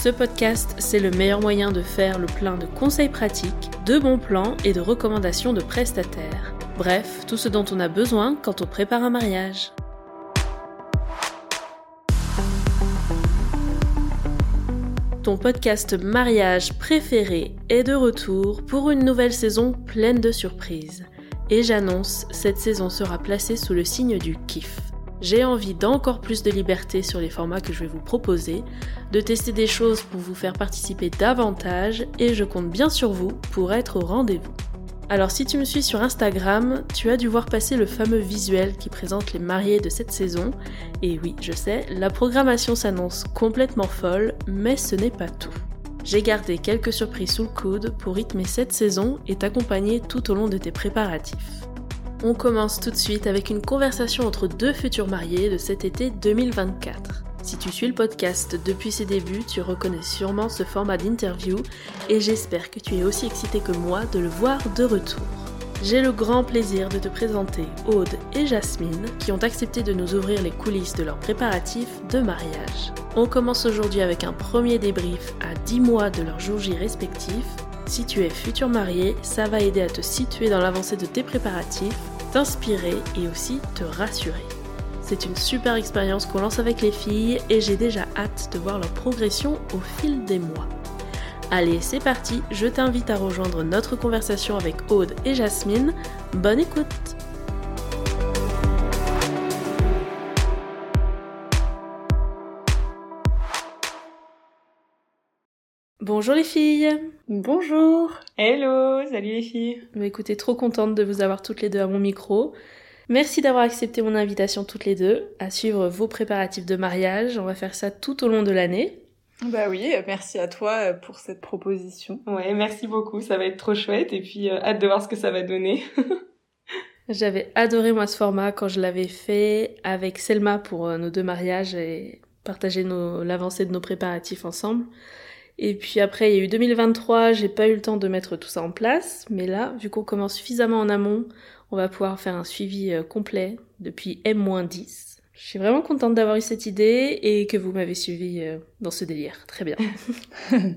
Ce podcast, c'est le meilleur moyen de faire le plein de conseils pratiques, de bons plans et de recommandations de prestataires. Bref, tout ce dont on a besoin quand on prépare un mariage. Ton podcast mariage préféré est de retour pour une nouvelle saison pleine de surprises. Et j'annonce, cette saison sera placée sous le signe du kiff. J'ai envie d'encore plus de liberté sur les formats que je vais vous proposer, de tester des choses pour vous faire participer davantage et je compte bien sur vous pour être au rendez-vous. Alors si tu me suis sur Instagram, tu as dû voir passer le fameux visuel qui présente les mariés de cette saison. Et oui, je sais, la programmation s'annonce complètement folle, mais ce n'est pas tout. J'ai gardé quelques surprises sous le coude pour rythmer cette saison et t'accompagner tout au long de tes préparatifs. On commence tout de suite avec une conversation entre deux futurs mariés de cet été 2024. Si tu suis le podcast depuis ses débuts, tu reconnais sûrement ce format d'interview et j'espère que tu es aussi excité que moi de le voir de retour. J'ai le grand plaisir de te présenter Aude et Jasmine qui ont accepté de nous ouvrir les coulisses de leurs préparatifs de mariage. On commence aujourd'hui avec un premier débrief à 10 mois de leur jour J respectif si tu es futur marié, ça va aider à te situer dans l'avancée de tes préparatifs, t'inspirer et aussi te rassurer. C'est une super expérience qu'on lance avec les filles et j'ai déjà hâte de voir leur progression au fil des mois. Allez, c'est parti, je t'invite à rejoindre notre conversation avec Aude et Jasmine. Bonne écoute Bonjour les filles Bonjour Hello Salut les filles Mais Écoutez, trop contente de vous avoir toutes les deux à mon micro. Merci d'avoir accepté mon invitation toutes les deux à suivre vos préparatifs de mariage. On va faire ça tout au long de l'année. Bah oui, merci à toi euh, pour cette proposition. Ouais, merci beaucoup, ça va être trop chouette et puis euh, hâte de voir ce que ça va donner. J'avais adoré moi ce format quand je l'avais fait avec Selma pour euh, nos deux mariages et partager l'avancée de nos préparatifs ensemble. Et puis après, il y a eu 2023, j'ai pas eu le temps de mettre tout ça en place, mais là, vu qu'on commence suffisamment en amont, on va pouvoir faire un suivi euh, complet depuis M-10. Je suis vraiment contente d'avoir eu cette idée et que vous m'avez suivi euh, dans ce délire. Très bien.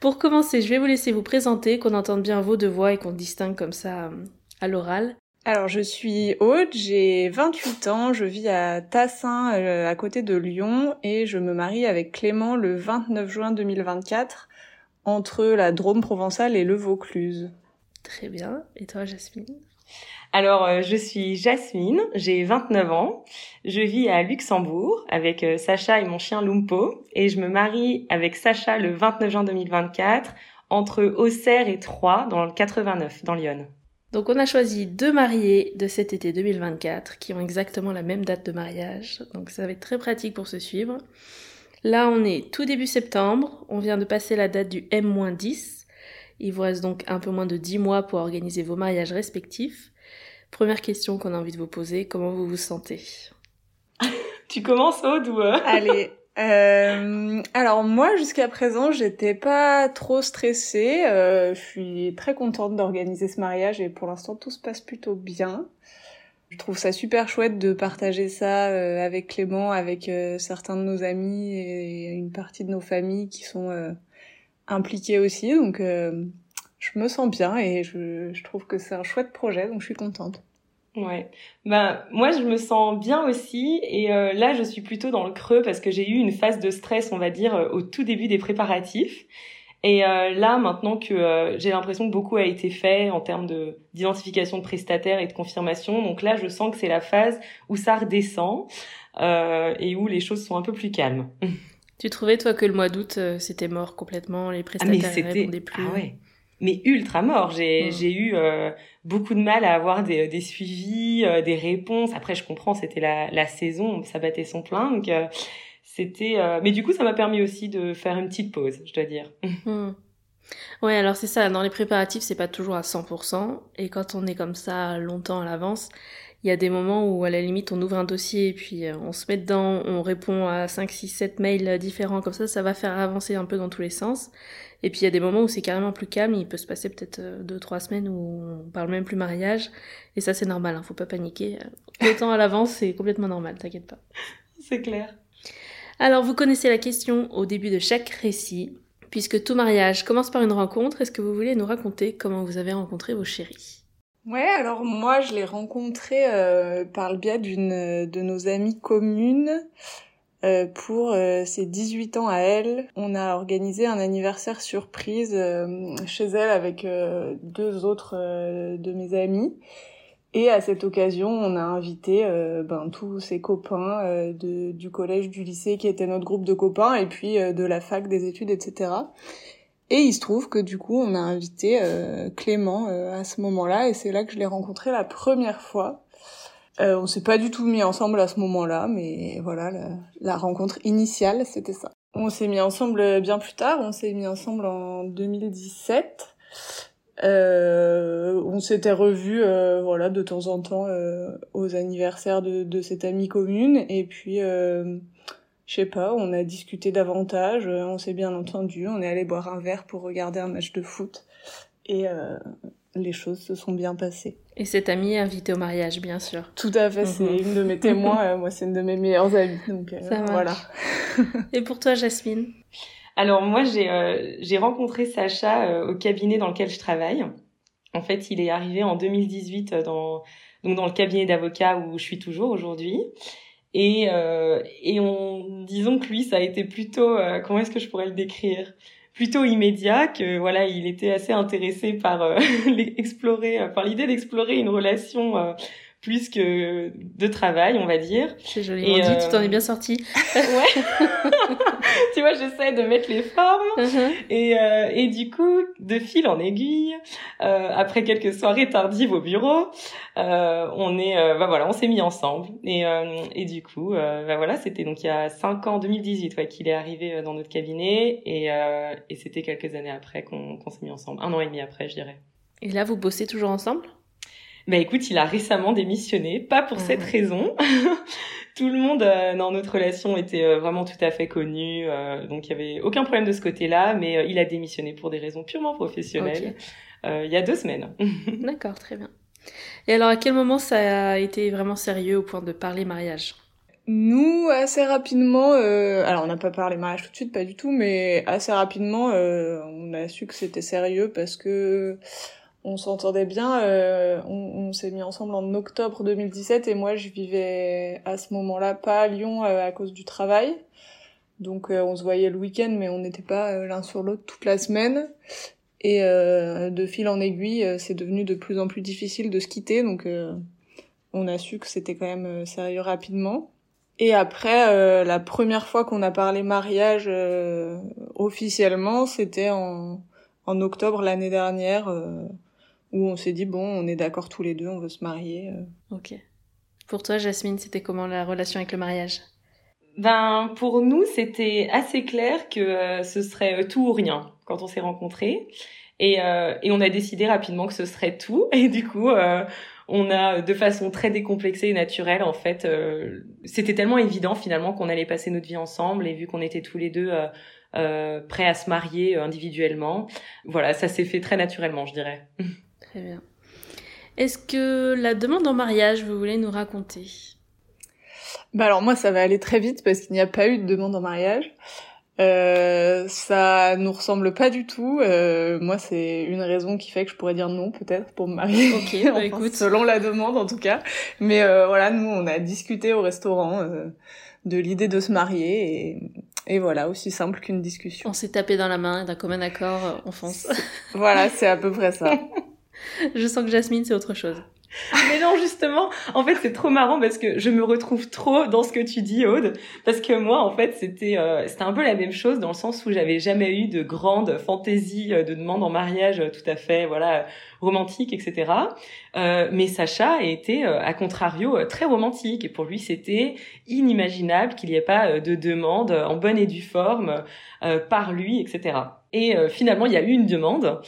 Pour commencer, je vais vous laisser vous présenter, qu'on entende bien vos deux voix et qu'on distingue comme ça euh, à l'oral. Alors je suis Aude, j'ai 28 ans, je vis à Tassin euh, à côté de Lyon et je me marie avec Clément le 29 juin 2024 entre la Drôme provençale et le Vaucluse. Très bien. Et toi Jasmine? Alors, euh, je suis Jasmine, j'ai 29 ans, je vis à Luxembourg avec euh, Sacha et mon chien Lumpo, et je me marie avec Sacha le 29 juin 2024 entre Auxerre et Troyes dans le 89, dans Lyon. Donc on a choisi deux mariés de cet été 2024 qui ont exactement la même date de mariage. Donc ça va être très pratique pour se suivre. Là on est tout début septembre, on vient de passer la date du M-10. Il vous reste donc un peu moins de 10 mois pour organiser vos mariages respectifs. Première question qu'on a envie de vous poser, comment vous vous sentez? Tu commences Aude ou euh? Allez, euh, alors moi jusqu'à présent j'étais pas trop stressée. Euh, je suis très contente d'organiser ce mariage et pour l'instant tout se passe plutôt bien. Je trouve ça super chouette de partager ça euh, avec Clément, avec euh, certains de nos amis et une partie de nos familles qui sont euh, impliquées aussi. Donc je me sens bien et je, je trouve que c'est un chouette projet donc je suis contente. Ouais. Ben moi je me sens bien aussi et euh, là je suis plutôt dans le creux parce que j'ai eu une phase de stress on va dire euh, au tout début des préparatifs et euh, là maintenant que j'ai l'impression que beaucoup a été fait en termes de d'identification de prestataires et de confirmation donc là je sens que c'est la phase où ça redescend et où les choses sont un peu plus calmes. Tu trouvais toi que le mois d'août c'était mort complètement les prestataires ah, répondaient plus? Ah ouais mais ultra mort. J'ai, mm. j'ai eu euh, beaucoup de mal à avoir des, des suivis, euh, des réponses. Après, je comprends, c'était la, la saison, ça battait son plein. Donc, euh, c'était. mais du coup, ça m'a permis aussi de faire une petite pause, je dois dire. Mm. Ouais, alors c'est ça, dans les préparatifs, c'est pas toujours à 100%, et quand on est comme ça longtemps à l'avance, il y a des moments où à la limite on ouvre un dossier et puis euh, on se met dedans, on répond à 5, 6, 7 mails différents, comme ça ça va faire avancer un peu dans tous les sens. Et puis il y a des moments où c'est carrément plus calme, il peut se passer peut-être 2-3 euh, semaines où on parle même plus mariage, et ça c'est normal, hein, faut pas paniquer. Le temps à l'avance c'est complètement normal, t'inquiète pas. C'est clair. Alors vous connaissez la question au début de chaque récit, puisque tout mariage commence par une rencontre, est-ce que vous voulez nous raconter comment vous avez rencontré vos chéris? Ouais, alors moi je l'ai rencontré euh, par le biais d'une de nos amies communes. Euh, pour euh, ses 18 ans à elle, on a organisé un anniversaire surprise chez elle avec deux autres de mes amis. Et à cette occasion, on a invité ben, tous ses copains de, du collège, du lycée, qui étaient notre groupe de copains, et puis de la fac, des études, etc. Et il se trouve que du coup, on a invité euh, Clément euh, à ce moment-là, et c'est là que je l'ai rencontré la première fois. Euh, on s'est pas du tout mis ensemble à ce moment-là, mais voilà, la, rencontre initiale, c'était ça. On s'est mis ensemble bien plus tard, on s'est mis ensemble en 2017. Euh, on s'était revus voilà de temps en temps aux anniversaires de, de cette amie commune. Et puis je sais pas, on a discuté davantage, euh, on s'est bien entendu, on est allé boire un verre pour regarder un match de foot. Et euh, les choses se sont bien passées. Et cette amie est invitée au mariage, bien sûr. Tout à fait, c'est mhm. une de mes témoins, euh, moi c'est une de mes meilleures amies, donc voilà. et pour toi, Jasmine Alors moi, j'ai j'ai rencontré Sacha au cabinet dans lequel je travaille. En fait, il est arrivé en 2018 dans donc dans le cabinet d'avocat où je suis toujours aujourd'hui. Et, euh, et on, disons que lui, ça a été plutôt, euh, comment est-ce que je pourrais le décrire? Plutôt immédiat, que voilà, il était assez intéressé par euh, explorer, par l'idée d'explorer une relation euh, plus que de travail, on va dire. C'est joliment dit, tu t'en es bien sorti. ouais. tu vois, j'essaie de mettre les formes. Uh-huh. et, euh, et du coup, de fil en aiguille, euh, après quelques soirées tardives au bureau, euh, on est, euh, bah voilà, on s'est mis ensemble. Et, euh, et du coup, euh, bah voilà, c'était donc il y a 5 ans, 2018, ouais, qu'il est arrivé dans notre cabinet. Et, et c'était quelques années après qu'on qu'on s'est mis ensemble. Un an et demi après, je dirais. Et là, vous bossez toujours ensemble? Bah écoute, il a récemment démissionné, pas pour cette ah. raison. tout le monde euh, dans notre relation était euh, vraiment tout à fait connu, euh, donc il y avait aucun problème de ce côté-là, mais il a démissionné pour des raisons purement professionnelles il y a deux semaines. D'accord, très bien. Et alors, à quel moment ça a été vraiment sérieux au point de parler mariage? Nous, assez rapidement, alors on n'a pas parlé mariage tout de suite, pas du tout, mais assez rapidement, on a su que c'était sérieux parce que on s'entendait bien. Euh, on, s'est mis ensemble en octobre 2017 et moi je vivais à ce moment-là pas à Lyon euh, à cause du travail. Donc euh, on se voyait le week-end mais on n'était pas l'un sur l'autre toute la semaine. Et de fil en aiguille, c'est devenu de plus en plus difficile de se quitter. Donc on a su que c'était quand même sérieux rapidement. Et après, la première fois qu'on a parlé mariage officiellement, c'était en, en octobre l'année dernière où on s'est dit bon, on est d'accord tous les deux, on veut se marier. Euh. Ok. Pour toi, Jasmine, c'était comment la relation avec le mariage? Ben pour nous, c'était assez clair que euh, ce serait euh, tout ou rien quand on s'est rencontrés, et, et on a décidé rapidement que ce serait tout. Et du coup, on a de façon très décomplexée et naturelle en fait. c'était tellement évident finalement qu'on allait passer notre vie ensemble, et vu qu'on était tous les deux prêts à se marier individuellement, voilà, ça s'est fait très naturellement, je dirais. Très bien. Est-ce que la demande en mariage, vous voulez nous raconter? Bah alors moi, ça va aller très vite parce qu'il n'y a pas eu de demande en mariage. Euh, ça nous ressemble pas du tout. Euh, moi, c'est une raison qui fait que je pourrais dire non, peut-être, pour me marier. Ok, bah écoute. Selon la demande, en tout cas. Mais euh, voilà, nous, on a discuté au restaurant euh, de l'idée de se marier et, et voilà, aussi simple qu'une discussion. On s'est tapé dans la main d'un commun accord, on fonce. voilà, c'est à peu près ça. Je sens que Jasmine, c'est autre chose. Mais non, justement, en fait, c'est trop marrant parce que je me retrouve trop dans ce que tu dis, Aude. Parce que moi, en fait, c'était euh, un peu la même chose dans le sens où j'avais jamais eu de grande fantaisie euh, de demande en mariage euh, tout à fait, voilà, romantique, etc. Mais Sacha était, à contrario, très romantique. Et pour lui, c'était inimaginable qu'il n'y ait pas de demande en bonne et due forme par lui, etc. Et finalement, il y a eu une demande.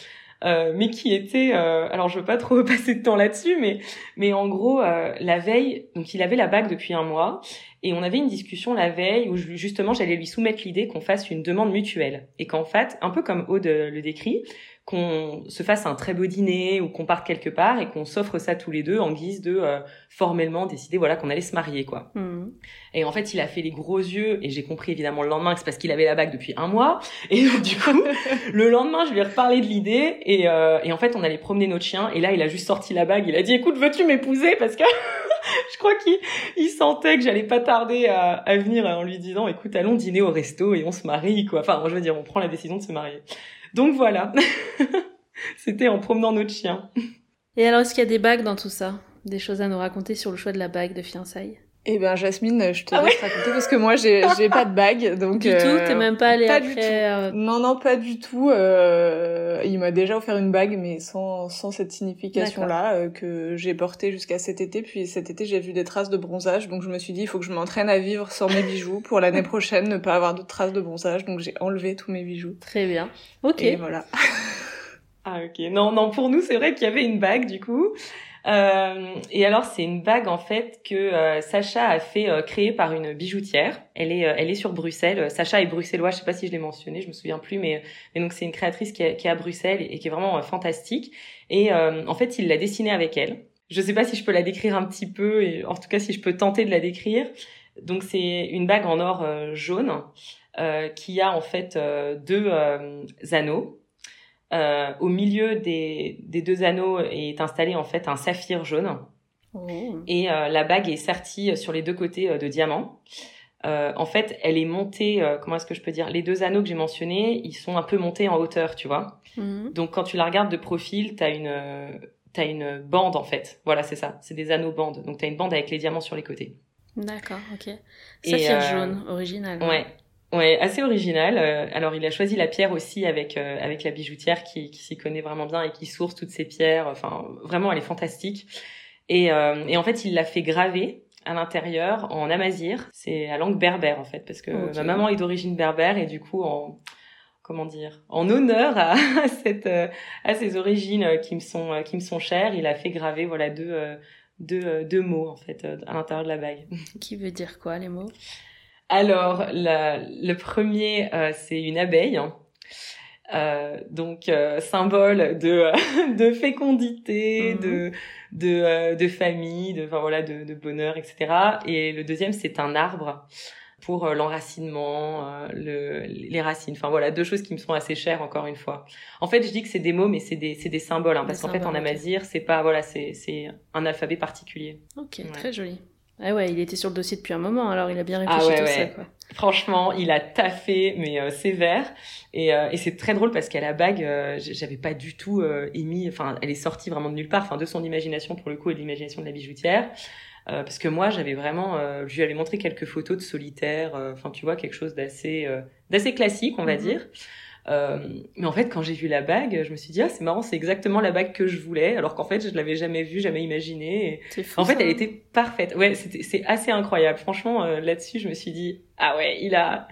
Euh, mais qui était, euh, alors je veux pas trop passer de temps là-dessus, mais mais en gros euh, la veille, donc il avait la bague depuis un mois et on avait une discussion la veille où justement j'allais lui soumettre l'idée qu'on fasse une demande mutuelle. Et qu'en fait, un peu comme Aude le décrit, qu'on se fasse un très beau dîner ou qu'on parte quelque part et qu'on s'offre ça tous les deux en guise de euh, formellement décider voilà qu'on allait se marier quoi. Mmh. Et en fait, il a fait les gros yeux et j'ai compris évidemment le lendemain que c'est parce qu'il avait la bague depuis un mois et donc, du coup le lendemain je lui ai reparlé de l'idée et, euh, et en fait on allait promener notre chien et là il a juste sorti la bague, il a dit écoute veux-tu m'épouser? Parce que je crois qu'il il sentait que j'allais pas tarder à, à venir en lui disant écoute allons dîner au resto et on se marie quoi. Enfin je veux dire on prend la décision de se marier. Donc voilà, c'était en promenant notre chien. Et alors, est-ce qu'il y a des bagues dans tout ça? Des choses à nous raconter sur le choix de la bague de fiançailles? Eh ben Jasmine, je te ah laisse raconter parce que moi j'ai j'ai pas de bague donc du tout, t'es même pas allée pas après. Du tout. Euh, non non pas du tout. Euh, il m'a déjà offert une bague mais sans sans cette signification là euh, que j'ai portée jusqu'à cet été. Puis cet été j'ai vu des traces de bronzage donc je me suis dit il faut que je m'entraîne à vivre sans mes bijoux pour l'année prochaine ne pas avoir de traces de bronzage donc j'ai enlevé tous mes bijoux. Très bien. Ok. Et voilà. ah ok non non pour nous c'est vrai qu'il y avait une bague du coup. Euh, et alors c'est une bague en fait que euh, Sacha a fait euh, créer par une bijoutière. Elle est elle est sur Bruxelles. Sacha est bruxellois. Je sais pas si je l'ai mentionné, je me souviens plus, mais mais donc c'est une créatrice qui est, qui est à Bruxelles et, qui est vraiment fantastique. Et en fait il l'a dessinée avec elle. Je sais pas si je peux la décrire un petit peu en tout cas si je peux tenter de la décrire. Donc c'est une bague en or jaune qui a en fait deux anneaux euh, au milieu des, des, deux anneaux est installé en fait un saphir jaune. Oh. Et euh, la bague est sertie sur les deux côtés euh, de diamants. Euh, en fait, elle est montée, comment est-ce que je peux dire? Les deux anneaux que j'ai mentionnés, ils sont un peu montés en hauteur, tu vois. Mhm. Donc quand tu la regardes de profil, t'as une t'as une bande en fait. Voilà, c'est ça. C'est des anneaux bandes. Donc t'as une bande avec les diamants sur les côtés. D'accord, ok. Saphir jaune, original. Ouais. Ouais, assez original. Euh, alors il a choisi la pierre aussi avec euh, avec la bijoutière qui, qui s'y connaît vraiment bien et qui source toutes ces pierres. Enfin, vraiment, elle est fantastique. Et, euh, et en fait, il l'a fait graver à l'intérieur en amazir. C'est à langue berbère en fait, parce que ma maman est d'origine berbère et du coup en comment dire en honneur à, cette à ces origines qui me sont qui me sont chères, il a fait graver voilà deux deux, deux mots en fait à l'intérieur de la bague. Qui veut dire quoi les mots? Alors, le premier, euh, c'est une abeille. Hein. Euh, donc euh, symbole de de fécondité, mhm. de de de famille, de enfin voilà de, de bonheur, etc. Et le deuxième c'est un arbre pour l'enracinement, le, les racines. Enfin voilà, deux choses qui me sont assez chères encore une fois. En fait, je dis que c'est des mots, mais c'est des c'est des symboles, hein, parce qu'en fait en amazir, c'est pas voilà, c'est c'est un alphabet particulier. Ok, très joli. Ah ouais, il était sur le dossier depuis un moment, alors il a bien réfléchi ah tout ça. Quoi. Franchement, il a taffé, mais euh, sévère. Et, euh, et c'est très drôle parce qu'à la bague, euh, j'avais pas du tout émis. Enfin, elle est sortie vraiment de nulle part, enfin de son imagination pour le coup et de l'imagination de la bijoutière. parce que moi, j'avais vraiment, je lui avais montré quelques photos de solitaire. Enfin, tu vois, quelque chose d'assez, d'assez classique, on va mhm. dire. Euh, mais en fait, quand j'ai vu la bague, je me suis dit ah c'est marrant, c'est exactement la bague que je voulais, alors qu'en fait je l'avais jamais vue, jamais imaginée. en fait, elle était parfaite. Ouais, c'est assez incroyable. Franchement, euh, là-dessus, je me suis dit ah ouais, il a,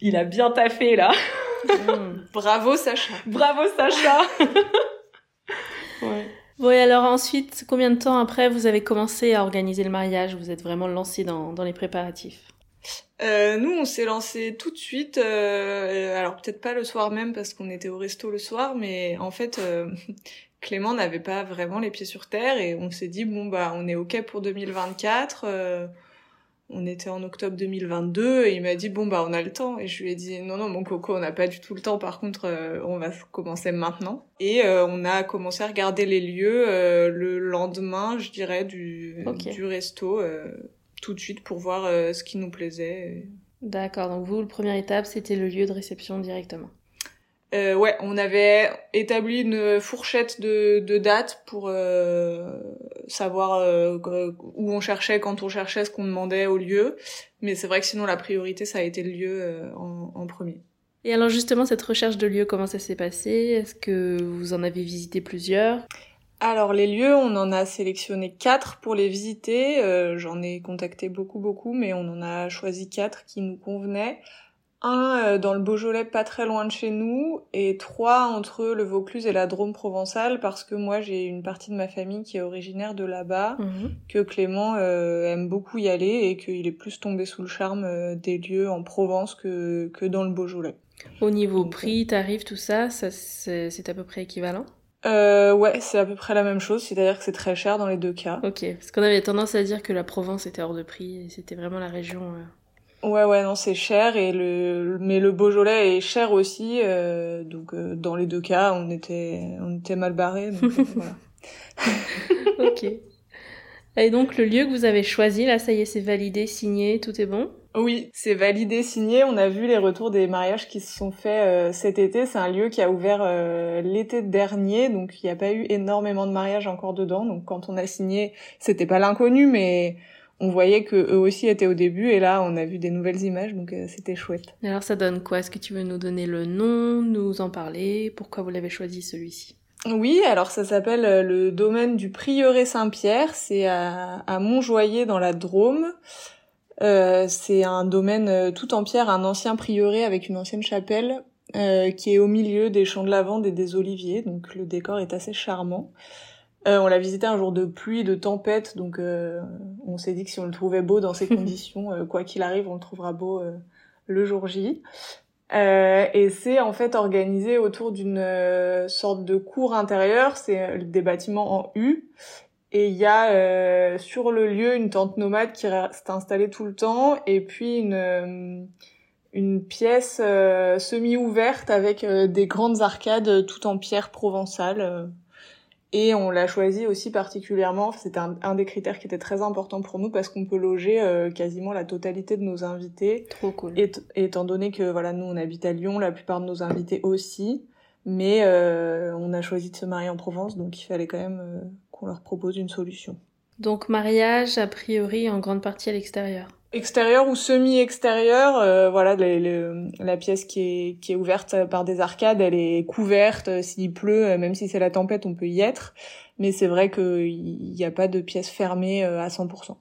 il a bien taffé là. Mmh. Bravo Sacha. Bravo Sacha. ouais. Bon et alors ensuite, combien de temps après vous avez commencé à organiser le mariage? Vous êtes vraiment lancé dans, dans les préparatifs? Euh, nous, on s'est lancé tout de suite. Euh, alors peut-être pas le soir même parce qu'on était au resto le soir, mais en fait, euh, Clément n'avait pas vraiment les pieds sur terre et on s'est dit bon bah on est ok pour 2024. Euh, on était en octobre 2022 et il m'a dit bon bah on a le temps et je lui ai dit non non mon coco on n'a pas du tout le temps par contre euh, on va commencer maintenant et on a commencé à regarder les lieux le lendemain je dirais du du resto tout de suite pour voir euh, ce qui nous plaisait. D'accord, donc vous, la première étape, c'était le lieu de réception directement. Euh, ouais, on avait établi une fourchette de, de dates pour euh, savoir euh, où on cherchait, quand on cherchait, ce qu'on demandait au lieu. Mais c'est vrai que sinon la priorité, ça a été le lieu en, en, premier. Et alors justement, cette recherche de lieu, comment ça s'est passé? Est-ce que vous en avez visité plusieurs? Alors les lieux, on en a sélectionné quatre pour les visiter. Euh, J'en ai contacté beaucoup, beaucoup, mais on en a choisi quatre qui nous convenaient un euh, dans le Beaujolais pas très loin de chez nous et trois entre le Vaucluse et la Drôme provençale parce que moi j'ai une partie de ma famille qui est originaire de là-bas, mmh. que Clément euh, aime beaucoup y aller et qu'il est plus tombé sous le charme euh, des lieux en Provence que, que dans le Beaujolais. Au niveau prix, tarif, tout ça, ça c'est à peu près équivalent? Euh, ouais, c'est à peu près la même chose, c'est-à-dire que c'est très cher dans les deux cas. Ok, parce qu'on avait tendance à dire que la Provence était hors de prix, et c'était vraiment la région Ouais, ouais, non, c'est cher et le, mais le Beaujolais est cher aussi, euh, donc euh, dans les deux cas, on était, on était mal barré. Euh, voilà. ok. Et donc le lieu que vous avez choisi, là, ça y est, c'est validé, signé, tout est bon? Oui, c'est validé, signé. On a vu les retours des mariages qui se sont faits cet été. C'est un lieu qui a ouvert l'été dernier, donc il n'y a pas eu énormément de mariages encore dedans. Donc quand on a signé, c'était pas l'inconnu, mais on voyait que eux aussi étaient au début et là on a vu des nouvelles images donc euh, c'était chouette. Alors ça donne quoi? Est-ce que tu veux nous donner le nom, nous en parler? Pourquoi vous l'avez choisi celui-ci? Oui, alors ça s'appelle euh, le domaine du Prieuré Saint-Pierre, c'est à, à Montjoyer dans la Drôme. Euh, c'est un domaine euh, tout en pierre, un ancien prieuré avec une ancienne chapelle euh, qui est au milieu des champs de lavande et des oliviers, donc le décor est assez charmant. Euh, on l'a visité un jour de pluie, de tempête, donc euh, on s'est dit que si on le trouvait beau dans ces conditions, euh, quoi qu'il arrive, on le trouvera beau le jour J. et c'est en fait organisé autour d'une sorte de cour intérieure, c'est des bâtiments en U, et il y a sur le lieu une tente nomade qui reste installée tout le temps, et puis une une pièce semi-ouverte avec des grandes arcades tout en pierre provençale et on l'a choisi aussi particulièrement, c'était un, des critères qui était très important pour nous parce qu'on peut loger euh, quasiment la totalité de nos invités. Trop cool. Et, étant donné que voilà, nous on habite à Lyon, la plupart de nos invités aussi, mais euh, on a choisi de se marier en Provence, donc il fallait quand même euh, qu'on leur propose une solution. Donc mariage a priori en grande partie à l'extérieur extérieur ou semi-extérieur. Euh, voilà, la pièce qui est, qui est ouverte par des arcades, elle est couverte. S'il pleut, euh, même si c'est la tempête, on peut y être. Mais c'est vrai qu'il n'y a pas de pièce fermée euh, à 100%.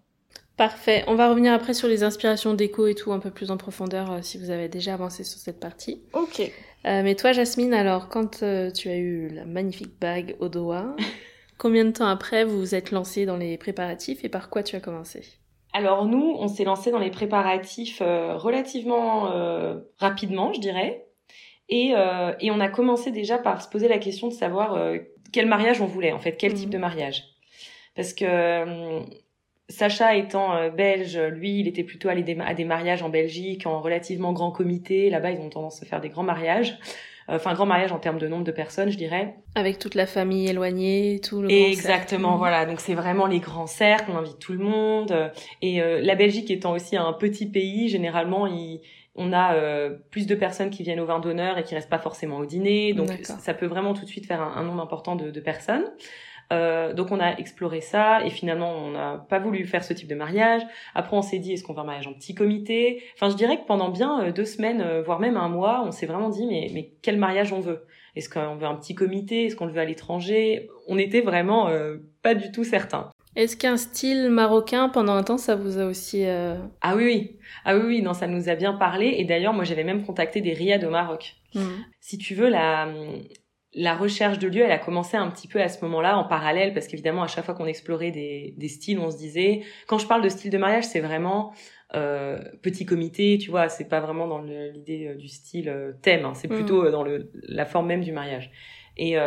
Parfait. On va revenir après sur les inspirations déco et tout un peu plus en profondeur si vous avez déjà avancé sur cette partie. Ok. mais toi, Jasmine, alors quand tu as eu la magnifique bague au doigt, combien de temps après vous vous êtes lancé dans les préparatifs et par quoi tu as commencé? Alors nous, on s'est lancé dans les préparatifs euh, relativement euh, rapidement, je dirais. Et, euh, et, on a commencé déjà par se poser la question de savoir quel mariage on voulait, en fait, quel type mhm. de mariage. Parce que Sacha étant belge, lui, il était plutôt allé à des mariages en Belgique, en relativement grand comité. Là-bas, ils ont tendance à faire des grands mariages enfin grand mariage en termes de nombre de personnes, je dirais. Avec toute la famille éloignée, tout le Exactement, voilà. Donc c'est vraiment les grands cercles, on invite tout le monde. Et euh, la Belgique étant aussi un petit pays, généralement, il, on a euh, plus de personnes qui viennent au vin d'honneur et qui restent pas forcément au dîner. Donc ça peut vraiment tout de suite faire un, nombre important de, de personnes. Euh, donc on a exploré ça et finalement on n'a pas voulu faire ce type de mariage. Après on s'est dit est-ce qu'on veut un mariage en petit comité? Enfin je dirais que pendant bien euh, deux semaines, euh, voire même un mois, on s'est vraiment dit mais, mais quel mariage on veut? Est-ce qu'on veut un petit comité? Est-ce qu'on le veut à l'étranger? On était vraiment pas du tout certains. Est-ce qu'un style marocain, pendant un temps, ça vous a aussi... Ah oui, oui. Ah oui, oui, non, ça nous a bien parlé. Et d'ailleurs, moi, j'avais même contacté des riads au Maroc. Mmh. Si tu veux, la, la recherche de lieu, elle a commencé un petit peu à ce moment-là, en parallèle, parce qu'évidemment, à chaque fois qu'on explorait des, des, styles, on se disait, quand je parle de style de mariage, c'est vraiment euh, petit comité, tu vois, c'est pas vraiment dans l'idée euh, du style euh, thème, hein, c'est mm. plutôt dans le, la forme même du mariage. Et,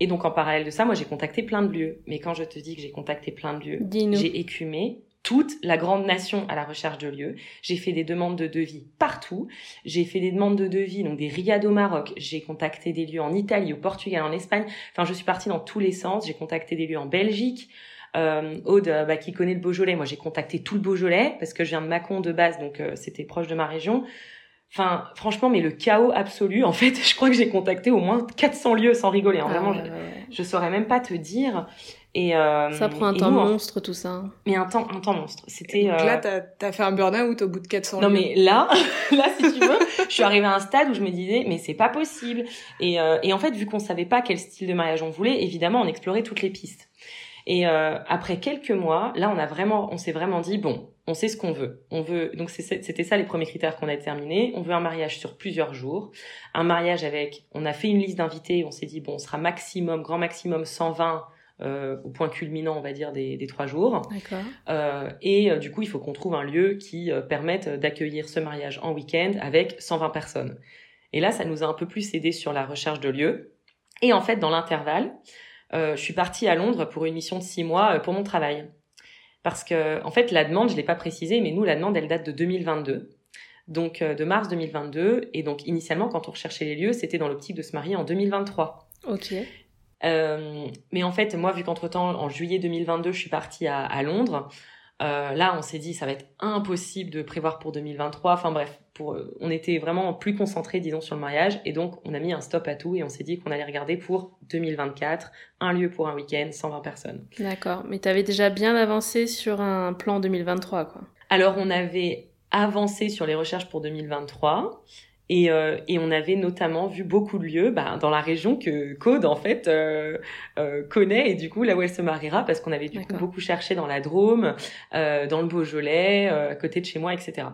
et donc en parallèle de ça, moi j'ai contacté plein de lieux. Mais quand je te dis que j'ai contacté plein de lieux, j'ai écumé toute la grande nation à la recherche de lieux. J'ai fait des demandes de devis partout. J'ai fait des demandes de devis, donc des riades au Maroc. J'ai contacté des lieux en Italie, au Portugal, en Espagne. Enfin, je suis partie dans tous les sens. J'ai contacté des lieux en Belgique. Euh, Aude, bah, qui connaît le Beaujolais, moi j'ai contacté tout le Beaujolais parce que je viens de Mâcon de base, donc euh, c'était proche de ma région. Enfin, franchement, mais le chaos absolu. En fait, je crois que j'ai contacté au moins 400 lieux sans rigoler. Hein. Ah Vraiment, ouais, je, ouais, ouais. je saurais même pas te dire. Et euh, Ça prend un temps nous, monstre tout ça. Mais un temps, un temps monstre. C'était. Donc euh, là, t'as as fait un burn-out au bout de 400 Non lieux. mais là, là si tu veux, je suis arrivée à un stade où je me disais mais c'est pas possible. Et, euh, et en fait vu qu'on savait pas quel style de mariage on voulait, évidemment on explorait toutes les pistes. Et euh, après quelques mois, là on a vraiment, on s'est vraiment dit bon, on sait ce qu'on veut. On veut donc c'était ça les premiers critères qu'on a déterminés. On veut un mariage sur plusieurs jours, un mariage avec. On a fait une liste d'invités. On s'est dit bon, on sera maximum, grand maximum 120 euh, au point culminant on va dire des, des trois jours. D'accord. Euh, et euh, du coup, il faut qu'on trouve un lieu qui euh, permette d'accueillir ce mariage en week-end avec 120 personnes. Et là, ça nous a un peu plus aidé sur la recherche de lieux. Et en fait, dans l'intervalle, euh, je suis partie à Londres pour une mission de six mois euh, pour mon travail. Parce que, en fait, la demande, je l'ai pas précisé, mais nous, la demande, elle date de 2022. Donc, euh, de mars 2022. Et donc, initialement, quand on recherchait les lieux, c'était dans l'optique de se marier en 2023. Ok. Euh, mais en fait, moi, vu qu'entre-temps, en juillet 2022, je suis partie à, à Londres, euh, là, on s'est dit, ça va être impossible de prévoir pour 2023. Enfin bref, pour, euh, on était vraiment plus concentrés, disons, sur le mariage. Et donc, on a mis un stop à tout et on s'est dit qu'on allait regarder pour 2024, un lieu pour un week-end, 120 personnes. D'accord. Mais t'avais déjà bien avancé sur un plan 2023, quoi. Alors, on avait avancé sur les recherches pour 2023. Et, euh, et on avait notamment vu beaucoup de lieux bah, dans la région que Code en fait euh, euh, connaît et du coup là où elle se mariera parce qu'on avait du coup beaucoup cherché dans la Drôme, euh, dans le Beaujolais, euh, à côté de chez moi, etc.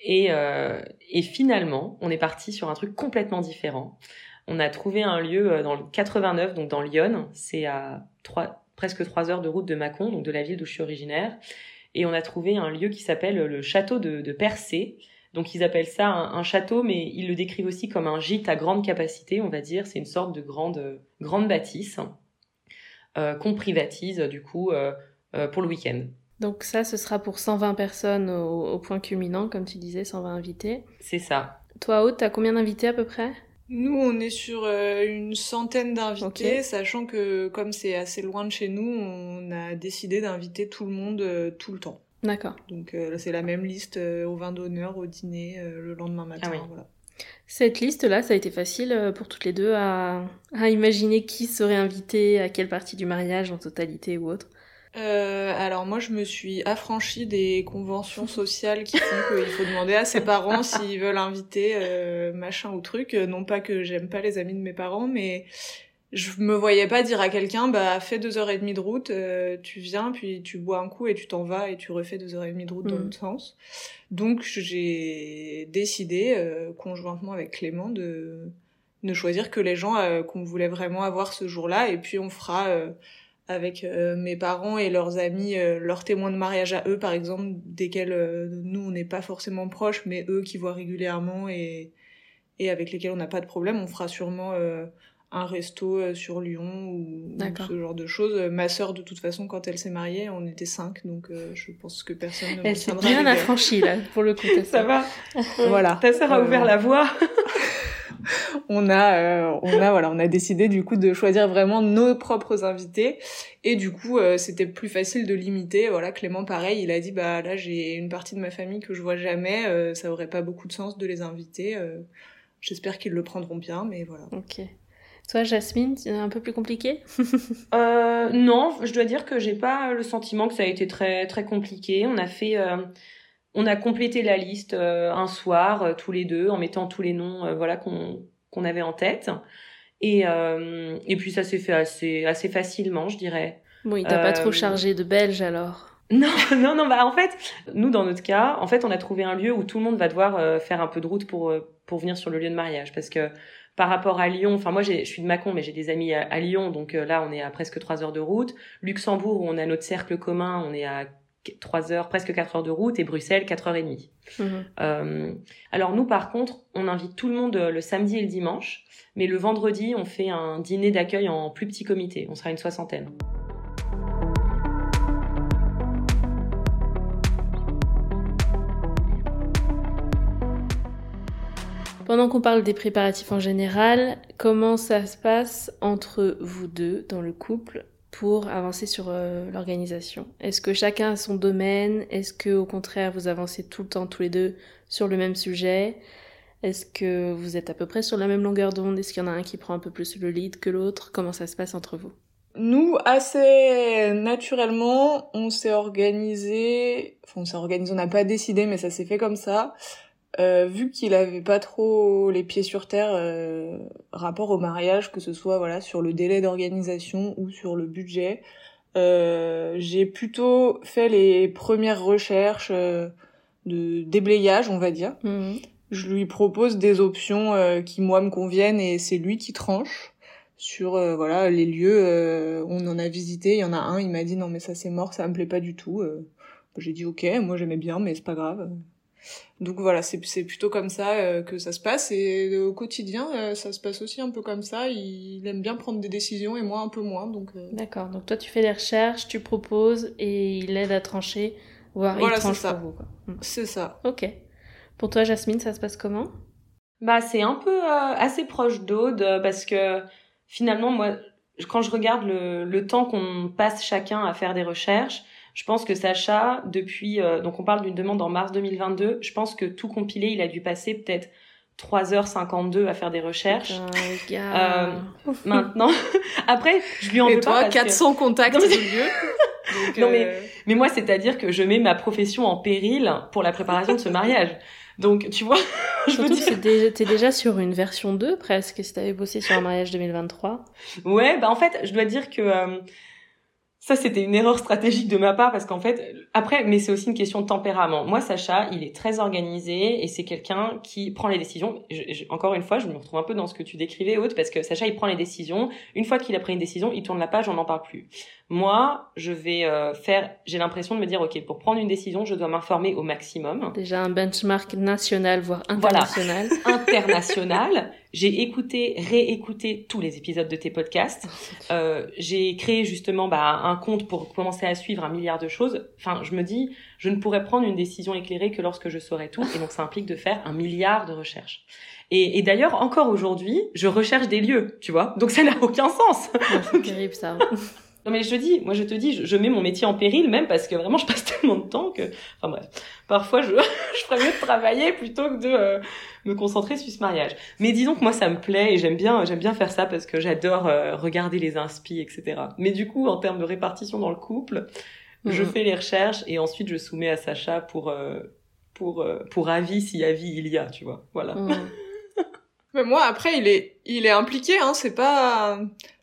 Et, euh, et finalement, on est parti sur un truc complètement différent. On a trouvé un lieu dans le 89, donc dans Lyon. C'est à trois, presque trois heures de route de Mâcon, donc de la ville d'où je suis originaire. Et on a trouvé un lieu qui s'appelle le château de, de Percé. Donc ils appellent ça un, un château, mais ils le décrivent aussi comme un gîte à grande capacité, on va dire. C'est une sorte de grande, grande bâtisse euh, qu'on privatise du coup euh, euh, pour le week-end. Donc ça, ce sera pour 120 personnes au, au point culminant, comme tu disais, 120 invités. C'est ça. Toi, Aude, t'as combien d'invités à peu près? Nous, on est sur euh, une centaine d'invités, sachant que comme c'est assez loin de chez nous, on a décidé d'inviter tout le monde euh, tout le temps. D'accord. Donc euh, c'est la même liste euh, au vin d'honneur, au dîner, euh, le lendemain matin. Ah oui. voilà. Cette liste-là, ça a été facile pour toutes les deux à, à imaginer qui serait invité à quelle partie du mariage en totalité ou autre? Euh, alors moi, je me suis affranchie des conventions sociales qui font qu'il faut demander à ses parents s'ils veulent inviter euh, machin ou truc. Non pas que j'aime pas les amis de mes parents, mais je me voyais pas dire à quelqu'un, bah fais deux heures et demie de route, euh, tu viens, puis tu bois un coup et tu t'en vas et tu refais deux heures et demie de route dans Mhm. l'autre sens. Donc j'ai décidé, euh, conjointement avec Clément, de ne choisir que les gens euh, qu'on voulait vraiment avoir ce jour-là, et puis on fera euh, avec euh, mes parents et leurs amis, euh, leurs témoins de mariage à eux, par exemple, desquels euh, nous on n'est pas forcément proches, mais eux qui voient régulièrement et, et avec lesquels on n'a pas de problème, on fera sûrement euh, un resto euh, sur Lyon ou, ce genre de choses. Ma sœur, de toute façon, quand elle s'est mariée, on était cinq, donc euh, je pense que personne ne Elle s'est bien affranchie là, pour le coup. ta Ça va Voilà. Ta sœur a Euh, ouvert la voie. on a euh, on a voilà on a décidé du coup de choisir vraiment nos propres invités et du coup euh, c'était plus facile de limiter voilà Clément pareil il a dit bah là j'ai une partie de ma famille que je vois jamais euh, ça aurait pas beaucoup de sens de les inviter euh, j'espère qu'ils le prendront bien mais voilà Ok. Toi, Jasmine, c'est un peu plus compliqué Euh, non, je dois dire que j'ai pas le sentiment que ça a été très très compliqué. On a fait, euh, on a complété la liste euh, un soir tous les deux en mettant tous les noms, voilà qu'on qu'on avait en tête. Et et puis ça s'est fait assez assez facilement, je dirais. Oui, t'as pas trop chargé de Belges alors. Non, non, non. Bah en fait, nous dans notre cas, en fait, on a trouvé un lieu où tout le monde va devoir faire un peu de route pour pour venir sur le lieu de mariage, parce que par rapport à Lyon, enfin moi je suis de Mâcon, mais j'ai des amis à, à Lyon, donc euh, là on est à presque trois heures de route. Luxembourg où on a notre cercle commun, on est à qu- trois heures, presque quatre heures de route, et Bruxelles quatre heures et demie. Mhm. Euh, alors nous, par contre, on invite tout le monde euh, le samedi et le dimanche, mais le vendredi, on fait un dîner d'accueil en plus petit comité. On sera une soixantaine. Pendant qu'on parle des préparatifs en général, comment ça se passe entre vous deux dans le couple pour avancer sur euh, l'organisation? Est-ce que chacun a son domaine? Est-ce que au contraire vous avancez tout le temps tous les deux sur le même sujet? Est-ce que vous êtes à peu près sur la même longueur d'onde? Est-ce qu'il y en a un qui prend un peu plus le lead que l'autre? Comment ça se passe entre vous? Nous, assez naturellement, on s'est organisé. Enfin, on s'est organisé, on n'a pas décidé, mais ça s'est fait comme ça. Euh, vu qu'il avait pas trop les pieds sur terre euh, rapport au mariage, que ce soit voilà sur le délai d'organisation ou sur le budget, euh, j'ai plutôt fait les premières recherches euh, de déblayage, on va dire. Mhm. Je lui propose des options euh, qui moi me conviennent et c'est lui qui tranche sur euh, voilà les lieux. euh, on en a visité, il y en a un, il m'a dit non mais ça c'est mort, ça me plaît pas du tout. Euh, J'ai dit ok, moi j'aimais bien mais c'est pas grave. Donc voilà, c'est c'est plutôt comme ça euh, que ça se passe et au quotidien euh, ça se passe aussi un peu comme ça. Il, aime bien prendre des décisions et moi un peu moins donc. euh, D'accord, donc toi tu fais les recherches, tu proposes et il aide à trancher, voire Voilà, il tranche c'est ça. pour vous. Quoi. Mm. C'est ça. Ok. Pour toi Jasmine, ça se passe comment? Bah, c'est un peu euh, assez proche d'Aude parce que finalement, moi, quand je regarde le, le temps qu'on passe chacun à faire des recherches, je pense que Sacha, depuis, euh, donc on parle d'une demande en mars 2022, je pense que tout compilé, il a dû passer peut-être 3h52 à faire des recherches. Gars. Euh, Maintenant, après, je lui en Et veux toi, pas parce que- 400 contacts Non, mais- lieu. Donc, Non, mais- euh, Mais moi, c'est-à-dire que je mets ma profession en péril pour la préparation de ce mariage. Donc, tu vois, je Surtout que dire... c'est dé- t'es déjà sur une version 2 presque, si t'avais bossé sur un mariage 2023. Ouais, bah en fait, je dois dire que euh, ça c'était une erreur stratégique de ma part parce qu'en fait, après, mais c'est aussi une question de tempérament. Moi, Sacha, il est très organisé et c'est quelqu'un qui prend les décisions. Je- je- encore une fois, je me retrouve un peu dans ce que tu décrivais, Aude, parce que Sacha, il prend les décisions. Une fois qu'il a pris une décision, il tourne la page, on n'en parle plus. Moi, je vais euh, faire. J'ai l'impression de me dire, ok, pour prendre une décision, je dois m'informer au maximum. Déjà un benchmark national, voire Voilà. international. international. J'ai écouté, réécouté tous les épisodes de tes podcasts. Euh, j'ai créé justement bah, un compte pour commencer à suivre un milliard de choses. Enfin, je me dis, je ne pourrais prendre une décision éclairée que lorsque je saurais tout. Et donc, ça implique de faire un milliard de recherches. Et, et d'ailleurs, encore aujourd'hui, je recherche des lieux, tu vois. Donc, ça n'a aucun sens. Ouais, c'est terrible ça. Non mais je te dis, moi je te dis, je, je mets mon métier en péril même parce que vraiment je passe tellement de temps que, enfin bref, parfois je, je ferais mieux de travailler plutôt que de euh, me concentrer sur ce mariage. Mais disons que moi ça me plaît et j'aime bien, j'aime bien faire ça parce que j'adore euh, regarder les inspi, etc. Mais du coup en termes de répartition dans le couple, je Mhm. fais les recherches et ensuite je soumets à Sacha pour euh, pour euh, pour avis si avis il y a, tu vois. Voilà. Mm. Mais moi, après, il est, il est impliqué, hein, c'est pas,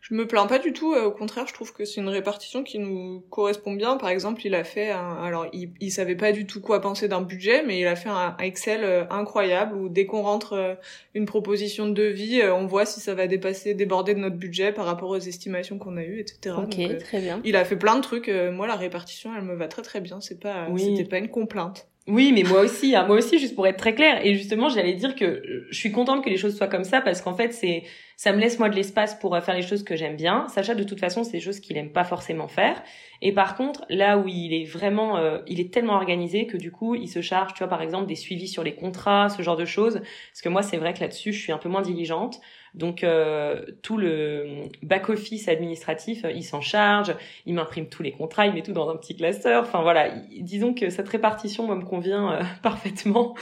je me plains pas du tout, euh, au contraire, je trouve que c'est une répartition qui nous correspond bien. Par exemple, il a fait un, alors, il, il savait pas du tout quoi penser d'un budget, mais il a fait un, Excel euh, incroyable où dès qu'on rentre euh, une proposition de devis, on voit si ça va dépasser, déborder de notre budget par rapport aux estimations qu'on a eues, etc. Ok, Donc, très bien. il a fait plein de trucs. moi, la répartition, elle me va très très bien. C'est pas, Oui. c'était pas une complainte. Oui, mais moi aussi, hein, moi aussi, juste pour être très clair. Et justement, j'allais dire que euh, je suis contente que les choses soient comme ça parce qu'en fait, c'est, ça me laisse moi de l'espace pour euh, faire les choses que j'aime bien. Sacha, de toute façon, c'est des choses qu'il aime pas forcément faire. Et par contre, là où il est vraiment, euh, il est tellement organisé que du coup, il se charge, tu vois, par exemple, des suivis sur les contrats, ce genre de choses. Parce que moi, c'est vrai que là-dessus, je suis un peu moins diligente. Donc, euh, tout le back-office administratif, euh, il s'en charge il m'imprime tous les contrats, il met tout dans un petit classeur. Enfin voilà, il- disons que cette répartition, moi, me convient euh, parfaitement.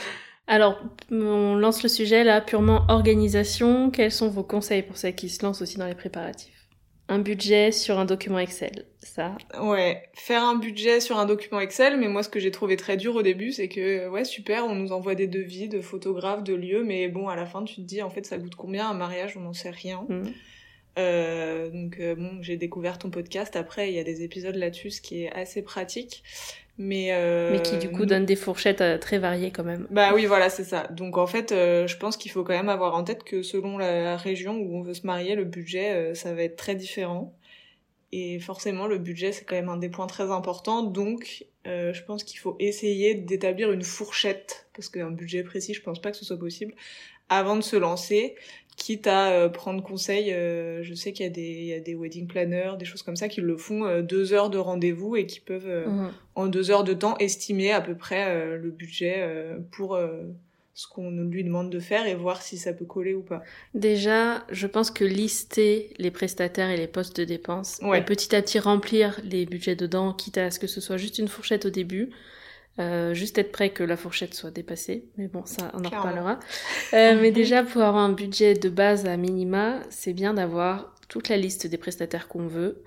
Alors, on lance le sujet là, purement organisation. Quels sont vos conseils pour celles qui se lancent aussi dans les préparatifs? Un budget sur un document Excel, ça. Ouais, faire un budget sur un document Excel, mais moi ce que j'ai trouvé très dur au début, c'est que ouais super, on nous envoie des devis de photographes, de lieux, mais bon à la fin tu te dis en fait ça coûte combien un mariage, on n'en sait rien. Mm. Euh, donc euh, bon, j'ai découvert ton podcast. Après il y a des épisodes là-dessus, ce qui est assez pratique, mais euh, Mais qui du coup donne des fourchettes euh, très variées quand même. bah oui, voilà, c'est ça. Donc en fait, euh, je pense qu'il faut quand même avoir en tête que selon la région où on veut se marier, le budget, euh, ça va être très différent. Et forcément, le budget, c'est quand même un des points très importants. Donc, euh, je pense qu'il faut essayer d'établir une fourchette, parce qu'un budget précis, je pense pas que ce soit possible, avant de se lancer, quitte à euh, prendre conseil. euh, je sais qu'il y a des, il y a des wedding planners, des choses comme ça, qui le font euh, deux heures de rendez-vous et qui peuvent Mhm. en deux heures de temps estimer à peu près le budget pour ce qu'on lui demande de faire et voir si ça peut coller ou pas. Déjà, je pense que lister les prestataires et les postes de dépenses, Ouais. et petit à petit remplir les budgets dedans, quitte à ce que ce soit juste une fourchette au début, Euh, juste être prêt que la fourchette soit dépassée, mais bon, ça, on en reparlera. Euh, mais déjà, pour avoir un budget de base à minima, c'est bien d'avoir toute la liste des prestataires qu'on veut,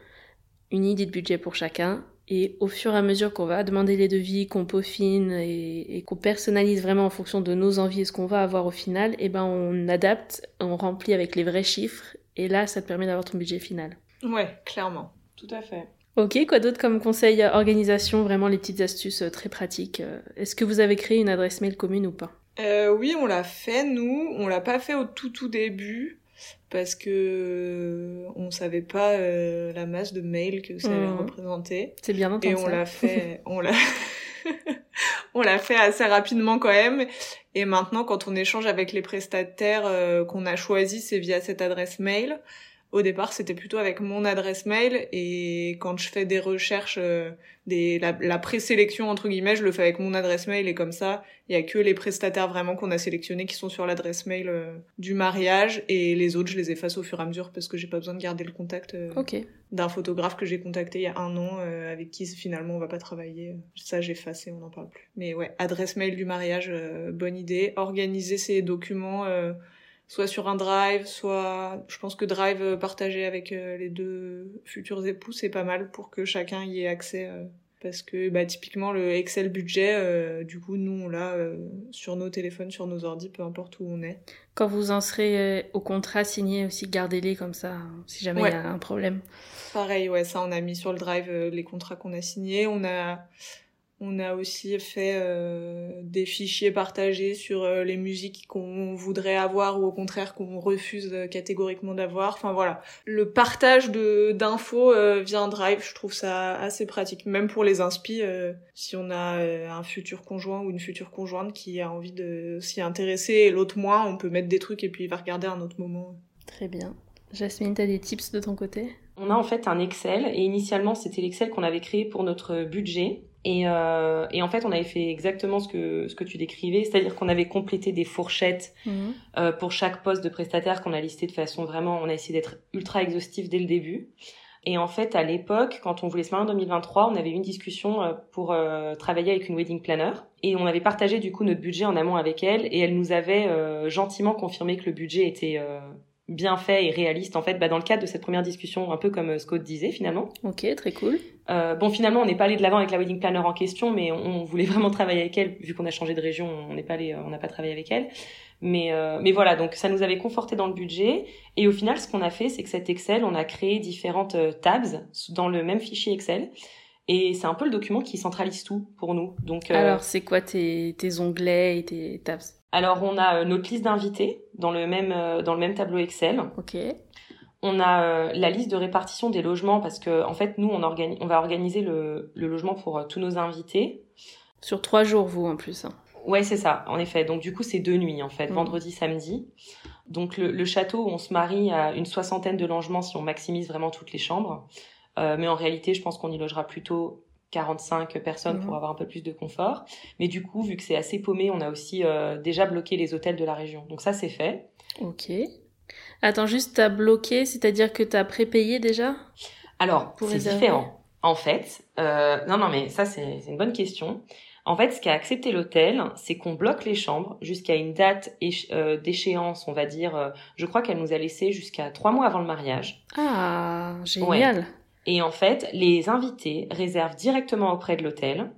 une idée de budget pour chacun, et au fur et à mesure qu'on va demander les devis, qu'on peaufine et, qu'on personnalise vraiment en fonction de nos envies et ce qu'on va avoir au final, et eh ben on adapte, on remplit avec les vrais chiffres, et là, ça te permet d'avoir ton budget final. Ouais, clairement. Tout à fait. Ok, quoi d'autre comme conseil organisation, vraiment les petites astuces euh, très pratiques. Euh, est-ce que vous avez créé une adresse mail commune ou pas? Euh, Oui, on l'a fait nous. On l'a pas fait au tout tout début parce que on savait pas la masse de mails que ça allait mmh. représenter. C'est bien entendu. Et on l'a fait, on l'a, on l'a fait assez rapidement quand même. Et maintenant, quand on échange avec les prestataires qu'on a choisis, c'est via cette adresse mail. Au départ, c'était plutôt avec mon adresse mail et quand je fais des recherches, euh, des, la, la présélection entre guillemets, je le fais avec mon adresse mail et comme ça, il y a que les prestataires vraiment qu'on a sélectionnés qui sont sur l'adresse mail euh, du mariage et les autres, je les efface au fur et à mesure parce que j'ai pas besoin de garder le contact euh, d'un photographe que j'ai contacté il y a un an avec qui finalement on va pas travailler. Ça, j'efface et on n'en parle plus. Mais ouais, adresse mail du mariage, bonne idée. Organiser ses documents soit sur un drive, soit je pense que drive euh, partagé avec euh, les deux futurs époux, c'est pas mal pour que chacun y ait accès. Euh, parce que bah, typiquement le Excel budget, du coup nous on l'a sur nos téléphones, sur nos ordi, peu importe où on est. Quand vous en serez au contrat signé aussi, gardez-les comme ça, hein, si jamais il y a un problème. Pareil, ouais, ça on a mis sur le drive les contrats qu'on a signés. On a on a aussi fait euh, des fichiers partagés sur euh, les musiques qu'on voudrait avoir ou au contraire qu'on refuse euh, catégoriquement d'avoir. Enfin voilà, le partage de d'infos via Drive, je trouve ça assez pratique, même pour les inspi. si on a un futur conjoint ou une future conjointe qui a envie de s'y intéresser et l'autre moins, on peut mettre des trucs et puis il va regarder un autre moment. Très bien. Jasmine, t'as des tips de ton côté? On a en fait un Excel et initialement c'était l'Excel qu'on avait créé pour notre budget. Et, euh, et, en fait, on avait fait exactement ce que, ce que tu décrivais, c'est-à-dire qu'on avait complété des fourchettes mhm. euh, pour chaque poste de prestataire qu'on a listé de façon vraiment, on a essayé d'être ultra exhaustif dès le début. Et en fait, à l'époque, quand on voulait se marier en 2023, on avait eu une discussion euh, pour euh, travailler avec une wedding planner. Et on avait partagé du coup notre budget en amont avec elle. Et elle nous avait gentiment confirmé que le budget était bien fait et réaliste en fait bah, dans le cadre de cette première discussion un peu comme Scott disait finalement ok très cool euh, bon finalement on n'est pas allé de l'avant avec la wedding planner en question mais on, voulait vraiment travailler avec elle. Vu qu'on a changé de région on n'est pas allé on n'a pas travaillé avec elle. Mais euh, mais voilà donc ça nous avait conforté dans le budget. Et au final ce qu'on a fait c'est que cet Excel on a créé différentes euh, tabs dans le même fichier Excel. Et c'est un peu le document qui centralise tout pour nous. Donc euh, alors c'est quoi tes tes onglets et tes tabs? Alors on a euh, notre liste d'invités dans le même euh, dans le même tableau Excel. Ok. On a euh, la liste de répartition des logements parce que en fait nous on va organiser le, le logement pour tous nos invités. Sur trois jours vous en plus. Hein. Ouais c'est ça en effet donc du coup c'est deux nuits en fait mm. vendredi samedi. Donc le, le, château on se marie à une soixantaine de logements si on maximise vraiment toutes les chambres. mais en réalité je pense qu'on y logera plutôt 45 personnes pour mhm. avoir un peu plus de confort. Mais du coup, vu que c'est assez paumé, on a aussi euh, déjà bloqué les hôtels de la région. Donc ça, c'est fait. Ok. Attends, juste, t'as bloqué, c'est-à-dire que t'as prépayé déjà Alors, c'est différent. En fait, euh, non, non, mais ça, c'est une bonne question. En fait, ce qu'a accepté l'hôtel, c'est qu'on bloque les chambres jusqu'à une date euh, d'échéance, on va dire. je crois qu'elle nous a laissé jusqu'à trois mois avant le mariage. Ah, génial. Et en fait, les invités réservent directement auprès de l'hôtel.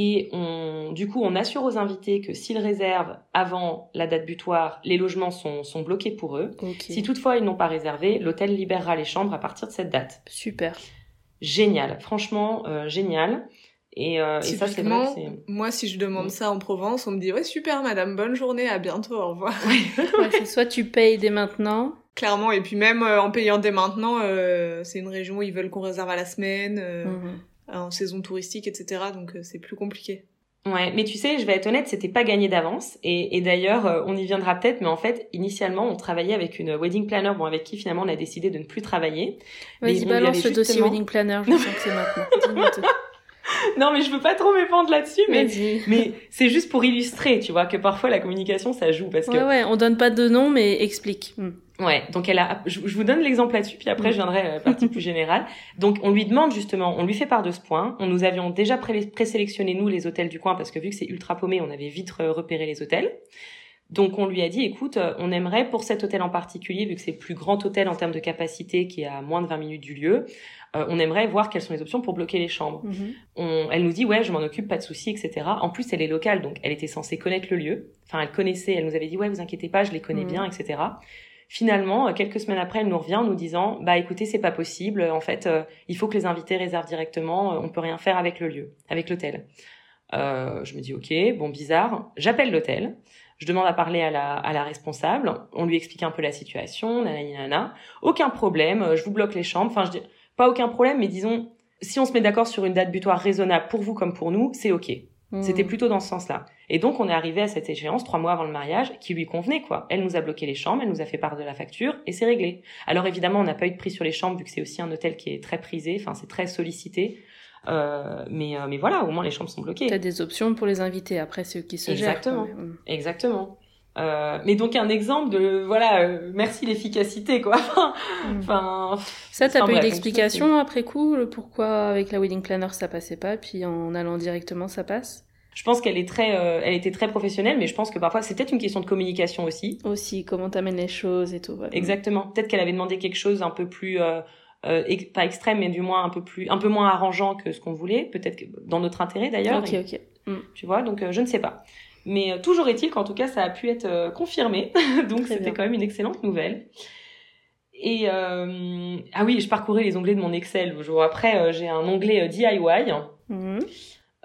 Et on, du coup, on assure aux invités que s'ils réservent avant la date butoir, les logements sont, sont bloqués pour eux. Si toutefois ils n'ont pas réservé, l'hôtel libérera les chambres à partir de cette date. Super. Génial, franchement euh, génial. Et, euh, et ça, c'est vrai Moi, si je demande ça en Provence, on me dit ouais super madame, bonne journée, à bientôt, au revoir. ouais, soit tu payes dès maintenant, Clairement, et puis même euh, en payant dès maintenant, euh, c'est une région où ils veulent qu'on réserve à la semaine, euh, mhm. En saison touristique, etc. Donc c'est plus compliqué. Ouais, mais tu sais, je vais être honnête, c'était pas gagné d'avance. Et, et d'ailleurs, on y viendra peut-être, mais en fait, initialement, on travaillait avec une wedding planner, bon, avec qui finalement on a décidé de ne plus travailler. Vas-y, balance le dossier wedding planner, je sens que c'est maintenant. non, mais je veux pas trop m'épandre là-dessus, mais, mais c'est juste pour illustrer, tu vois, que parfois la communication, ça joue. Parce que, Ouais, ouais, on donne pas de nom, mais explique. Hmm. Ouais, donc elle a, je, je vous donne l'exemple là-dessus, puis après Mm. je viendrai à la partie plus générale. Donc on lui demande justement, on lui fait part de ce point. On nous avions déjà pré- présélectionné nous les hôtels du coin parce que vu que c'est ultra paumé, on avait vite re- repéré les hôtels. Donc on lui a dit, écoute, euh, on aimerait pour cet hôtel en particulier, vu que c'est le plus grand hôtel en termes de capacité, qui est à moins de 20 minutes du lieu, euh, on aimerait voir quelles sont les options pour bloquer les chambres. Mhm. On- elle nous dit ouais je m'en occupe pas de souci etc en plus elle est locale donc elle était censée connaître le lieu enfin elle connaissait elle nous avait dit ouais vous inquiétez pas je les connais Mhm. bien etc finalement euh, quelques semaines après elle nous revient en nous disant bah écoutez c'est pas possible. En fait euh, il faut que les invités réservent directement. Euh, on peut rien faire avec le lieu avec l'hôtel. Euh, je me dis ok bon bizarre. J'appelle l'hôtel. Je demande à parler à la, à la responsable. On lui explique un peu la situation nanana. aucun problème. Je vous bloque les chambres. Enfin je dis pas aucun problème mais disons si on se met d'accord sur une date butoir raisonnable pour vous comme pour nous, c'est ok. Hmm. C'était plutôt dans ce sens-là. Et donc on est arrivé à cette échéance trois mois avant le mariage qui lui convenait quoi. Elle nous a bloqué les chambres, elle nous a fait part de la facture et c'est réglé. Alors évidemment on n'a pas eu de prix sur les chambres vu que c'est aussi un hôtel qui est très prisé, enfin c'est très sollicité. Euh, mais euh, mais voilà, au moins les chambres sont bloquées. T'as des options pour les invités. Après, c'est eux qui se Exactement. gèrent. Exactement. Euh, mais donc un exemple de voilà, euh, merci l'efficacité quoi. Hmm. enfin Ça, t'as pas eu d'explication après coup, le pourquoi avec la wedding planner ça passait pas, puis en allant directement ça passe? Je pense qu'elle est très euh, elle était très professionnelle mais je pense que parfois c'est peut-être une question de communication aussi. Aussi, comment t'amènes les choses et tout. ouais. Exactement. Peut-être qu'elle avait demandé quelque chose un peu plus, euh, euh, ex- pas extrême, mais du moins un peu plus, un peu moins arrangeant que ce qu'on voulait. Peut-être que dans notre intérêt d'ailleurs. Ok, Et- ok. Tu vois, donc euh, je ne sais pas. Mais euh, toujours est-il qu'en tout cas ça a pu être euh, confirmé. donc c'était quand même une excellente nouvelle. Et euh, ah oui, je parcourais les onglets de mon Excel. le jour après, j'ai un onglet DIY, Mhm.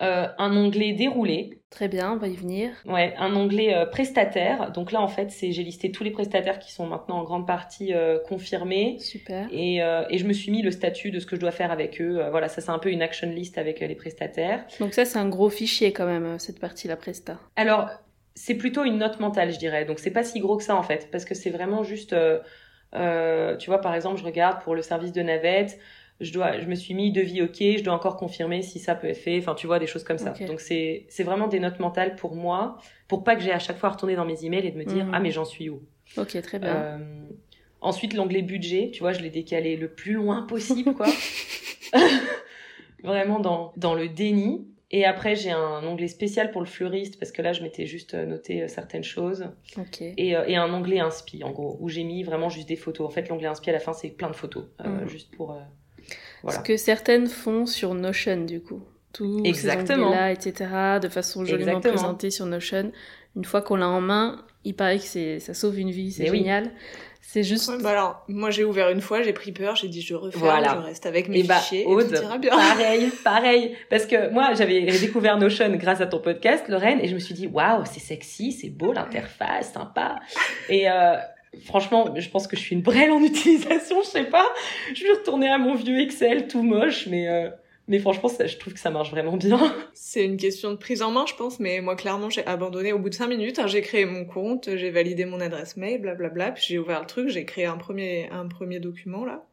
euh, un onglet déroulé, Très bien, on va y venir. Ouais, un onglet euh, prestataire. Donc là, en fait, c'est j'ai listé tous les prestataires qui sont maintenant en grande partie euh, confirmés. Super. Et, euh, et je me suis mis le statut de ce que je dois faire avec eux. Voilà, ça c'est un peu une action list avec les prestataires. Donc ça, c'est un gros fichier quand même, cette partie-là, Presta. Alors, c'est plutôt une note mentale, je dirais. Donc c'est pas si gros que ça en fait, parce que c'est vraiment juste, tu vois, par exemple, je regarde pour le service de navette. Je dois, je me suis mis devis ok, je dois encore confirmer si ça peut être fait. Enfin, tu vois, des choses comme ça. Donc c'est, c'est vraiment des notes mentales pour moi, pour pas que j'ai à chaque fois à retourner dans mes emails et de me dire Mhm. ah mais j'en suis où? Ok, très bien. Euh, ensuite, l'onglet budget, tu vois, je l'ai décalé le plus loin possible, quoi. Vraiment dans, dans le déni. Et après, j'ai un onglet spécial pour le fleuriste, parce que là, je m'étais juste euh, noté euh, certaines choses. Ok. Et, et un onglet inspi, en gros, où j'ai mis vraiment juste des photos. En fait, l'onglet inspi, à la fin, c'est plein de photos. euh, Mhm. Juste pour... voilà. Ce que certaines font sur Notion, du coup. Tous Exactement. ces là etc., de façon joliment Exactement. présentée sur Notion. Une fois qu'on l'a en main, il paraît que c'est, ça sauve une vie, c'est oui. génial. C'est juste... Ouais, bah alors, moi j'ai ouvert une fois, j'ai pris peur, j'ai dit je referme, Voilà. je reste avec mes Et bah, fichiers Aude, et tout ira bien. Pareil, pareil. Parce que moi, j'avais découvert Notion grâce à ton podcast, Lorraine, et je me suis dit, waouh, c'est sexy, c'est beau, l'interface, sympa. Et euh, franchement, je pense que je suis une brêle en utilisation, je sais pas. Je vais retourner à mon vieux Excel tout moche, mais, euh, mais franchement, ça, je trouve que ça marche vraiment bien. C'est une question de prise en main, je pense, mais moi clairement j'ai abandonné au bout de cinq minutes. hein, j'ai créé mon compte, j'ai validé mon adresse mail, blablabla, puis j'ai ouvert le truc, j'ai créé un premier, un premier document là,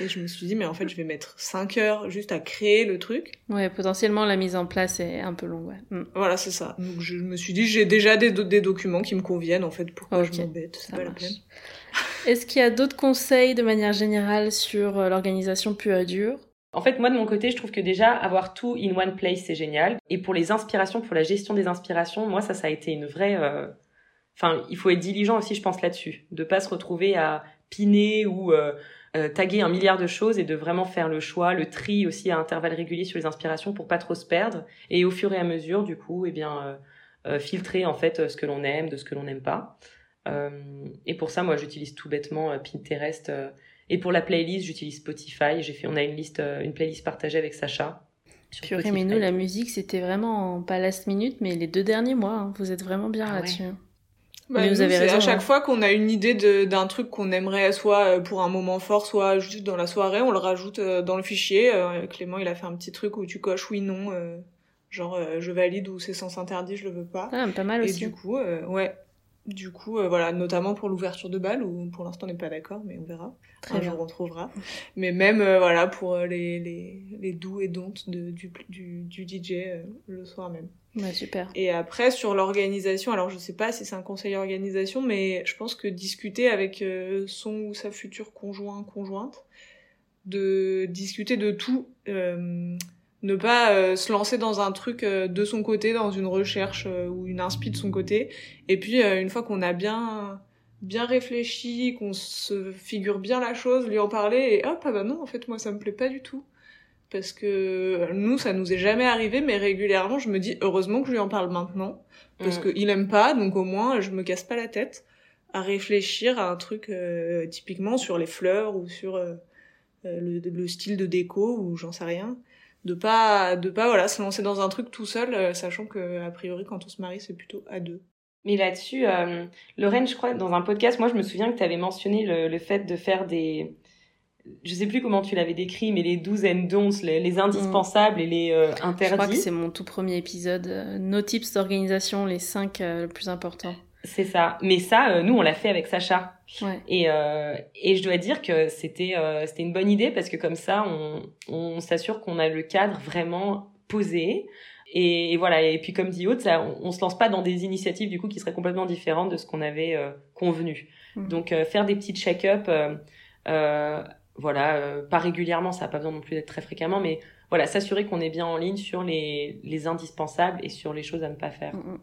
et je me suis dit mais en fait je vais mettre 5 heures juste à créer le truc. Ouais, potentiellement, la mise en place est un peu longue, ouais. Mm. Voilà c'est ça. Donc je me suis dit j'ai déjà des, do- des documents qui me conviennent en fait, pourquoi Ok, je m'embête, c'est ça pas la peine. Est-ce qu'il y a d'autres conseils de manière générale sur euh, l'organisation pure et dure? En fait, moi, de mon côté, je trouve que déjà, avoir tout in one place, c'est génial. Et pour les inspirations, pour la gestion des inspirations, moi, ça, ça a été une vraie... euh, Enfin, il faut être diligent aussi, je pense, là-dessus. De pas se retrouver à piner ou euh, euh, taguer un milliard de choses et de vraiment faire le choix, le tri aussi à intervalles réguliers sur les inspirations pour pas trop se perdre. Et au fur et à mesure, du coup, eh bien, filtrer en fait ce que l'on aime de ce que l'on n'aime pas. Et pour ça, moi, j'utilise tout bêtement Pinterest. Et pour la playlist, j'utilise Spotify. J'ai fait, on a une liste, euh, une playlist partagée avec Sacha. sur Purée, mais nous, la musique, c'était vraiment pas last minute, mais les deux derniers mois, hein, vous êtes vraiment bien Ah ouais. là-dessus. hein. Bah, Mais vous avez c'est raison, À chaque hein. fois qu'on a une idée d'un truc qu'on aimerait soit euh, pour un moment fort, soit juste dans la soirée, on le rajoute euh, dans le fichier. Clément, il a fait un petit truc où tu coches oui, non, genre je valide ou c'est sens interdit, je le veux pas. Ah, pas mal Et aussi. du coup, euh, ouais. Du coup, euh, voilà, notamment pour l'ouverture de bal, où pour l'instant on n'est pas d'accord, mais on verra. Très Un bien. jour on trouvera. Mais même, euh, voilà, pour euh, les, les, les doux et dontes de, du, du, du DJ euh, le soir même. Ouais, super. Et après, sur l'organisation, alors je sais pas si c'est un conseil organisation, mais je pense que discuter avec son ou sa future conjoint, conjointe, de discuter de tout, euh, ne pas euh, se lancer dans un truc euh, de son côté, dans une recherche euh, ou une inspi de son côté, et puis euh, une fois qu'on a bien bien réfléchi, qu'on se figure bien la chose, lui en parler, et hop, ah bah non, en fait, moi ça me plaît pas du tout. Parce que nous ça nous est jamais arrivé mais régulièrement je me dis heureusement que je lui en parle maintenant. Parce Mm. que il aime pas donc au moins je me casse pas la tête à réfléchir à un truc euh, typiquement sur les fleurs ou sur euh, le, le style de déco ou j'en sais rien de pas de pas voilà se lancer dans un truc tout seul euh, sachant que a priori quand on se marie c'est plutôt à deux Mais là-dessus, euh, Lorraine, je crois, dans un podcast, moi, je me souviens que tu avais mentionné le, le fait de faire des... Je sais plus comment tu l'avais décrit, mais les do's and don'ts, les, les indispensables et les euh, Je crois que interdits. c'est mon tout premier épisode. Nos tips d'organisation, les cinq euh, les plus importants. C'est ça. Mais ça, euh, nous, on l'a fait avec Sacha. Ouais. Et, euh, et je dois dire que c'était euh, c'était une bonne idée parce que comme ça, on, on s'assure qu'on a le cadre vraiment posé. Et, et voilà. Et puis comme dit Aude, ça, on, on se lance pas dans des initiatives du coup qui seraient complètement différentes de ce qu'on avait euh, convenu. Mhm. Donc euh, faire des petites check-up, voilà, euh, pas régulièrement, ça n'a pas besoin non plus d'être très fréquemment, mais voilà, s'assurer qu'on est bien en ligne sur les, les indispensables et sur les choses à ne pas faire. Mm, mm.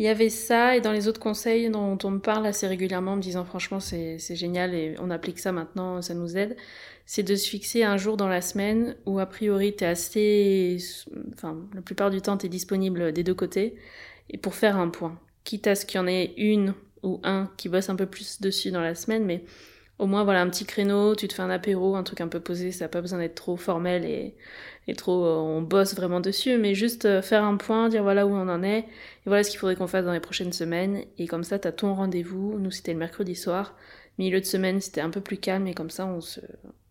Il y avait ça, et dans les autres conseils dont on me parle assez régulièrement, en me disant franchement c'est génial et on applique ça maintenant, ça nous aide, c'est de se fixer un jour dans la semaine où a priori t'es assez... Enfin, la plupart du temps t'es disponible des deux côtés, et pour faire un point. Quitte à ce qu'il y en ait une ou un qui bosse un peu plus dessus dans la semaine, mais au moins voilà un petit créneau, tu te fais un apéro, un truc un peu posé, ça n'a pas besoin d'être trop formel et, et trop euh, on bosse vraiment dessus, mais juste euh, faire un point, dire voilà où on en est, et voilà ce qu'il faudrait qu'on fasse dans les prochaines semaines, et comme ça t'as ton rendez-vous, nous c'était le mercredi soir, milieu de semaine c'était un peu plus calme, et comme ça on se,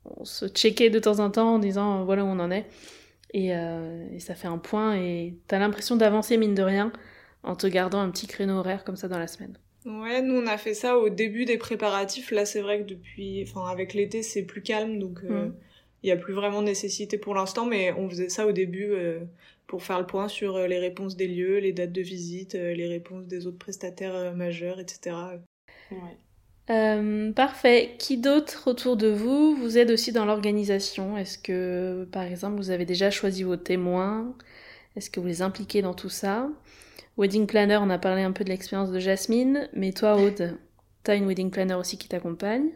on se checkait de temps en temps en disant euh, voilà où on en est, et, euh, et ça fait un point, et t'as l'impression d'avancer mine de rien, en te gardant un petit créneau horaire comme ça dans la semaine. Ouais, nous on a fait ça au début des préparatifs. Là, c'est vrai que depuis, enfin avec l'été, c'est plus calme, donc il Mm. y a plus vraiment nécessité pour l'instant. Mais on faisait ça au début euh, pour faire le point sur euh, les réponses des lieux, les dates de visite, euh, les réponses des autres prestataires euh, majeurs, etc. Ouais. Euh, parfait. Qui d'autre autour de vous vous aide aussi dans l'organisation? Est-ce que, par exemple, vous avez déjà choisi vos témoins? Est-ce que vous les impliquez dans tout ça? Wedding planner, on a parlé un peu de l'expérience de Jasmine, mais toi, Aude, t'as une wedding planner aussi qui t'accompagne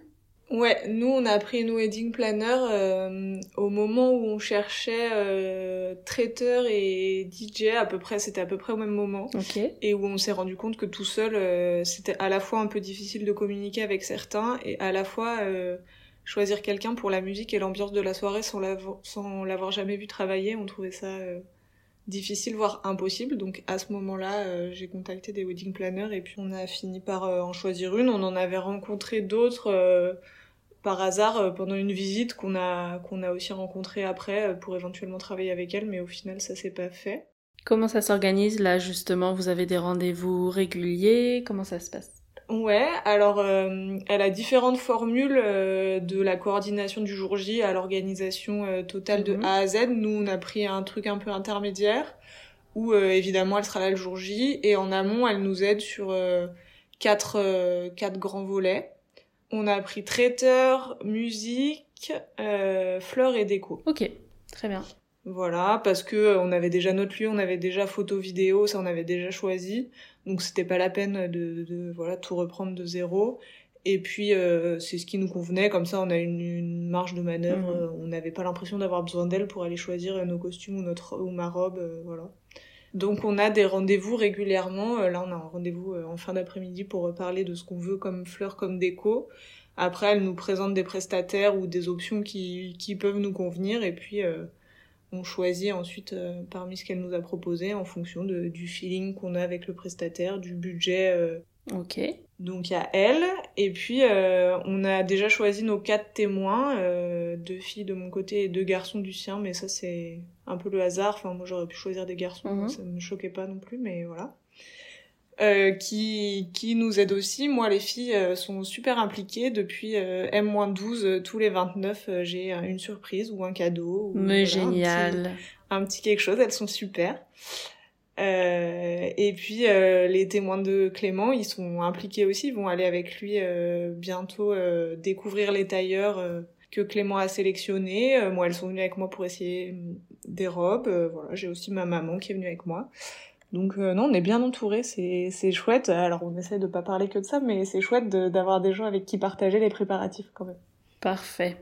Ouais, nous on a pris une wedding planner euh, au moment où on cherchait euh, traiteur et DJ à peu près, c'était à peu près au même moment. Ok. et où on s'est rendu compte que tout seul, euh, c'était à la fois un peu difficile de communiquer avec certains et à la fois euh, choisir quelqu'un pour la musique et l'ambiance de la soirée sans l'avoir, sans l'avoir jamais vu travailler. On trouvait ça euh, difficile, voire impossible. Donc à ce moment-là, euh, j'ai contacté des wedding planners et puis on a fini par euh, en choisir une. On en avait rencontré d'autres euh, par hasard euh, pendant une visite qu'on a, qu'on a aussi rencontré après euh, pour éventuellement travailler avec elle, mais au final ça s'est pas fait. Comment ça s'organise là, justement? Vous avez des rendez-vous réguliers? Comment ça se passe? Ouais, alors euh, elle a différentes formules euh, de la coordination du jour J à l'organisation euh, totale de Mhm. A à Z. Nous, on a pris un truc un peu intermédiaire où euh, évidemment elle sera là le jour J et en amont elle nous aide sur euh, quatre, quatre grands volets. On a pris traiteur, musique, euh, fleurs et déco. Ok, très bien. Voilà, parce que euh, on avait déjà notre lieu, on avait déjà photo vidéo, ça on avait déjà choisi, donc c'était pas la peine de, de voilà tout reprendre de zéro. Et puis euh, c'est ce qui nous convenait, comme ça on a une, une marge de manœuvre, Mhm. on n'avait pas l'impression d'avoir besoin d'elle pour aller choisir nos costumes ou notre ou ma robe, euh, voilà. Donc on a des rendez-vous régulièrement. Euh, Là on a un rendez-vous euh, en fin d'après-midi pour parler de ce qu'on veut comme fleurs, comme déco. Après elle nous présente des prestataires ou des options qui, qui peuvent nous convenir et puis euh, on choisit ensuite parmi ce qu'elle nous a proposé en fonction de, du feeling qu'on a avec le prestataire, du budget. euh. Ok. Donc il y a elle, et puis euh, on a déjà choisi nos quatre témoins, euh, deux filles de mon côté et deux garçons du sien, mais ça c'est un peu le hasard. Enfin moi j'aurais pu choisir des garçons, Mhm. ça me choquait pas non plus, mais voilà. euh, qui, qui nous aide aussi. Moi, les filles euh, sont super impliquées. Depuis euh, M-12, tous les 29, j'ai une surprise ou un cadeau. Ou, Mais génial. Un petit, quelque chose, elles sont super. Et puis, les témoins de Clément, ils sont impliqués aussi. Ils vont aller avec lui bientôt découvrir les tailleurs que Clément a sélectionnés. moi, elles sont venues avec moi pour essayer des robes. voilà, j'ai aussi ma maman qui est venue avec moi. Donc euh, non, on est bien entouré, c'est c'est chouette. Alors on essaie de pas parler que de ça, mais c'est chouette d'avoir des gens avec qui partager les préparatifs quand même. Parfait.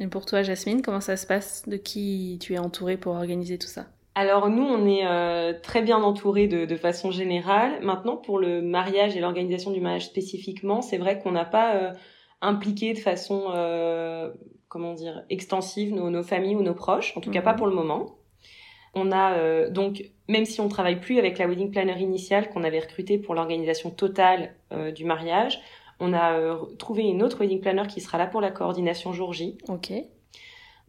Et pour toi, Jasmine, comment ça se passe? De qui tu es entourée pour organiser tout ça? Alors nous, on est euh, très bien entourés de, de, façon générale. Maintenant, pour le mariage et l'organisation du mariage spécifiquement, c'est vrai qu'on n'a pas euh, impliqué de façon, comment dire, extensive nos, nos, familles ou nos proches, en tout cas pas mhm. pour le moment. On a donc même si on travaille plus avec la wedding planner initiale qu'on avait recrutée pour l'organisation totale euh, du mariage, on a euh, trouvé une autre wedding planner qui sera là pour la coordination jour J. Ok.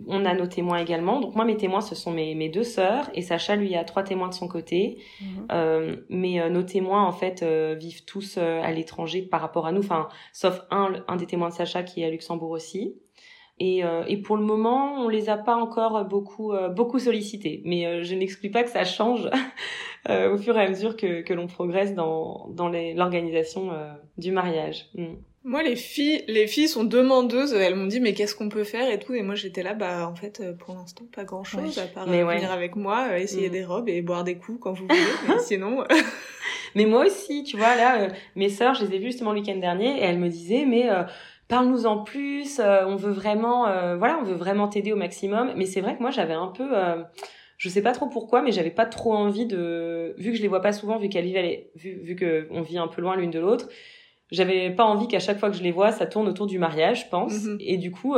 On a nos témoins également. Donc moi, mes témoins, ce sont mes, mes deux sœurs et Sacha, lui, a trois témoins de son côté. Mhm. Euh, mais nos témoins, en fait, vivent tous à l'étranger par rapport à nous. Enfin, sauf un, un des témoins de Sacha qui est à Luxembourg aussi. Et, euh, et, pour le moment, on les a pas encore beaucoup euh, beaucoup sollicités. Mais euh, je n'exclus pas que ça change au fur et à mesure que, que l'on progresse dans dans l'organisation du mariage. Mm. Moi, les filles, les filles sont demandeuses. Elles m'ont dit mais qu'est-ce qu'on peut faire et tout. Et moi, j'étais là, bah en fait, pour l'instant, pas grand chose à part venir avec moi, essayer mm. des robes et boire des coups quand vous voulez. mais sinon. mais moi aussi, tu vois là, mes sœurs, je les ai vues justement le week-end dernier et elles me disaient mais parle-nous en plus, euh, on veut vraiment, euh, voilà, on veut vraiment t'aider au maximum. Mais c'est vrai que moi j'avais un peu, euh, je sais pas trop pourquoi, mais j'avais pas trop envie de, vu que je les vois pas souvent, vu qu'elles vivent, vu, vu que on vit un peu loin l'une de l'autre, j'avais pas envie qu'à chaque fois que je les vois, ça tourne autour du mariage, je pense. Mhm. Et du coup,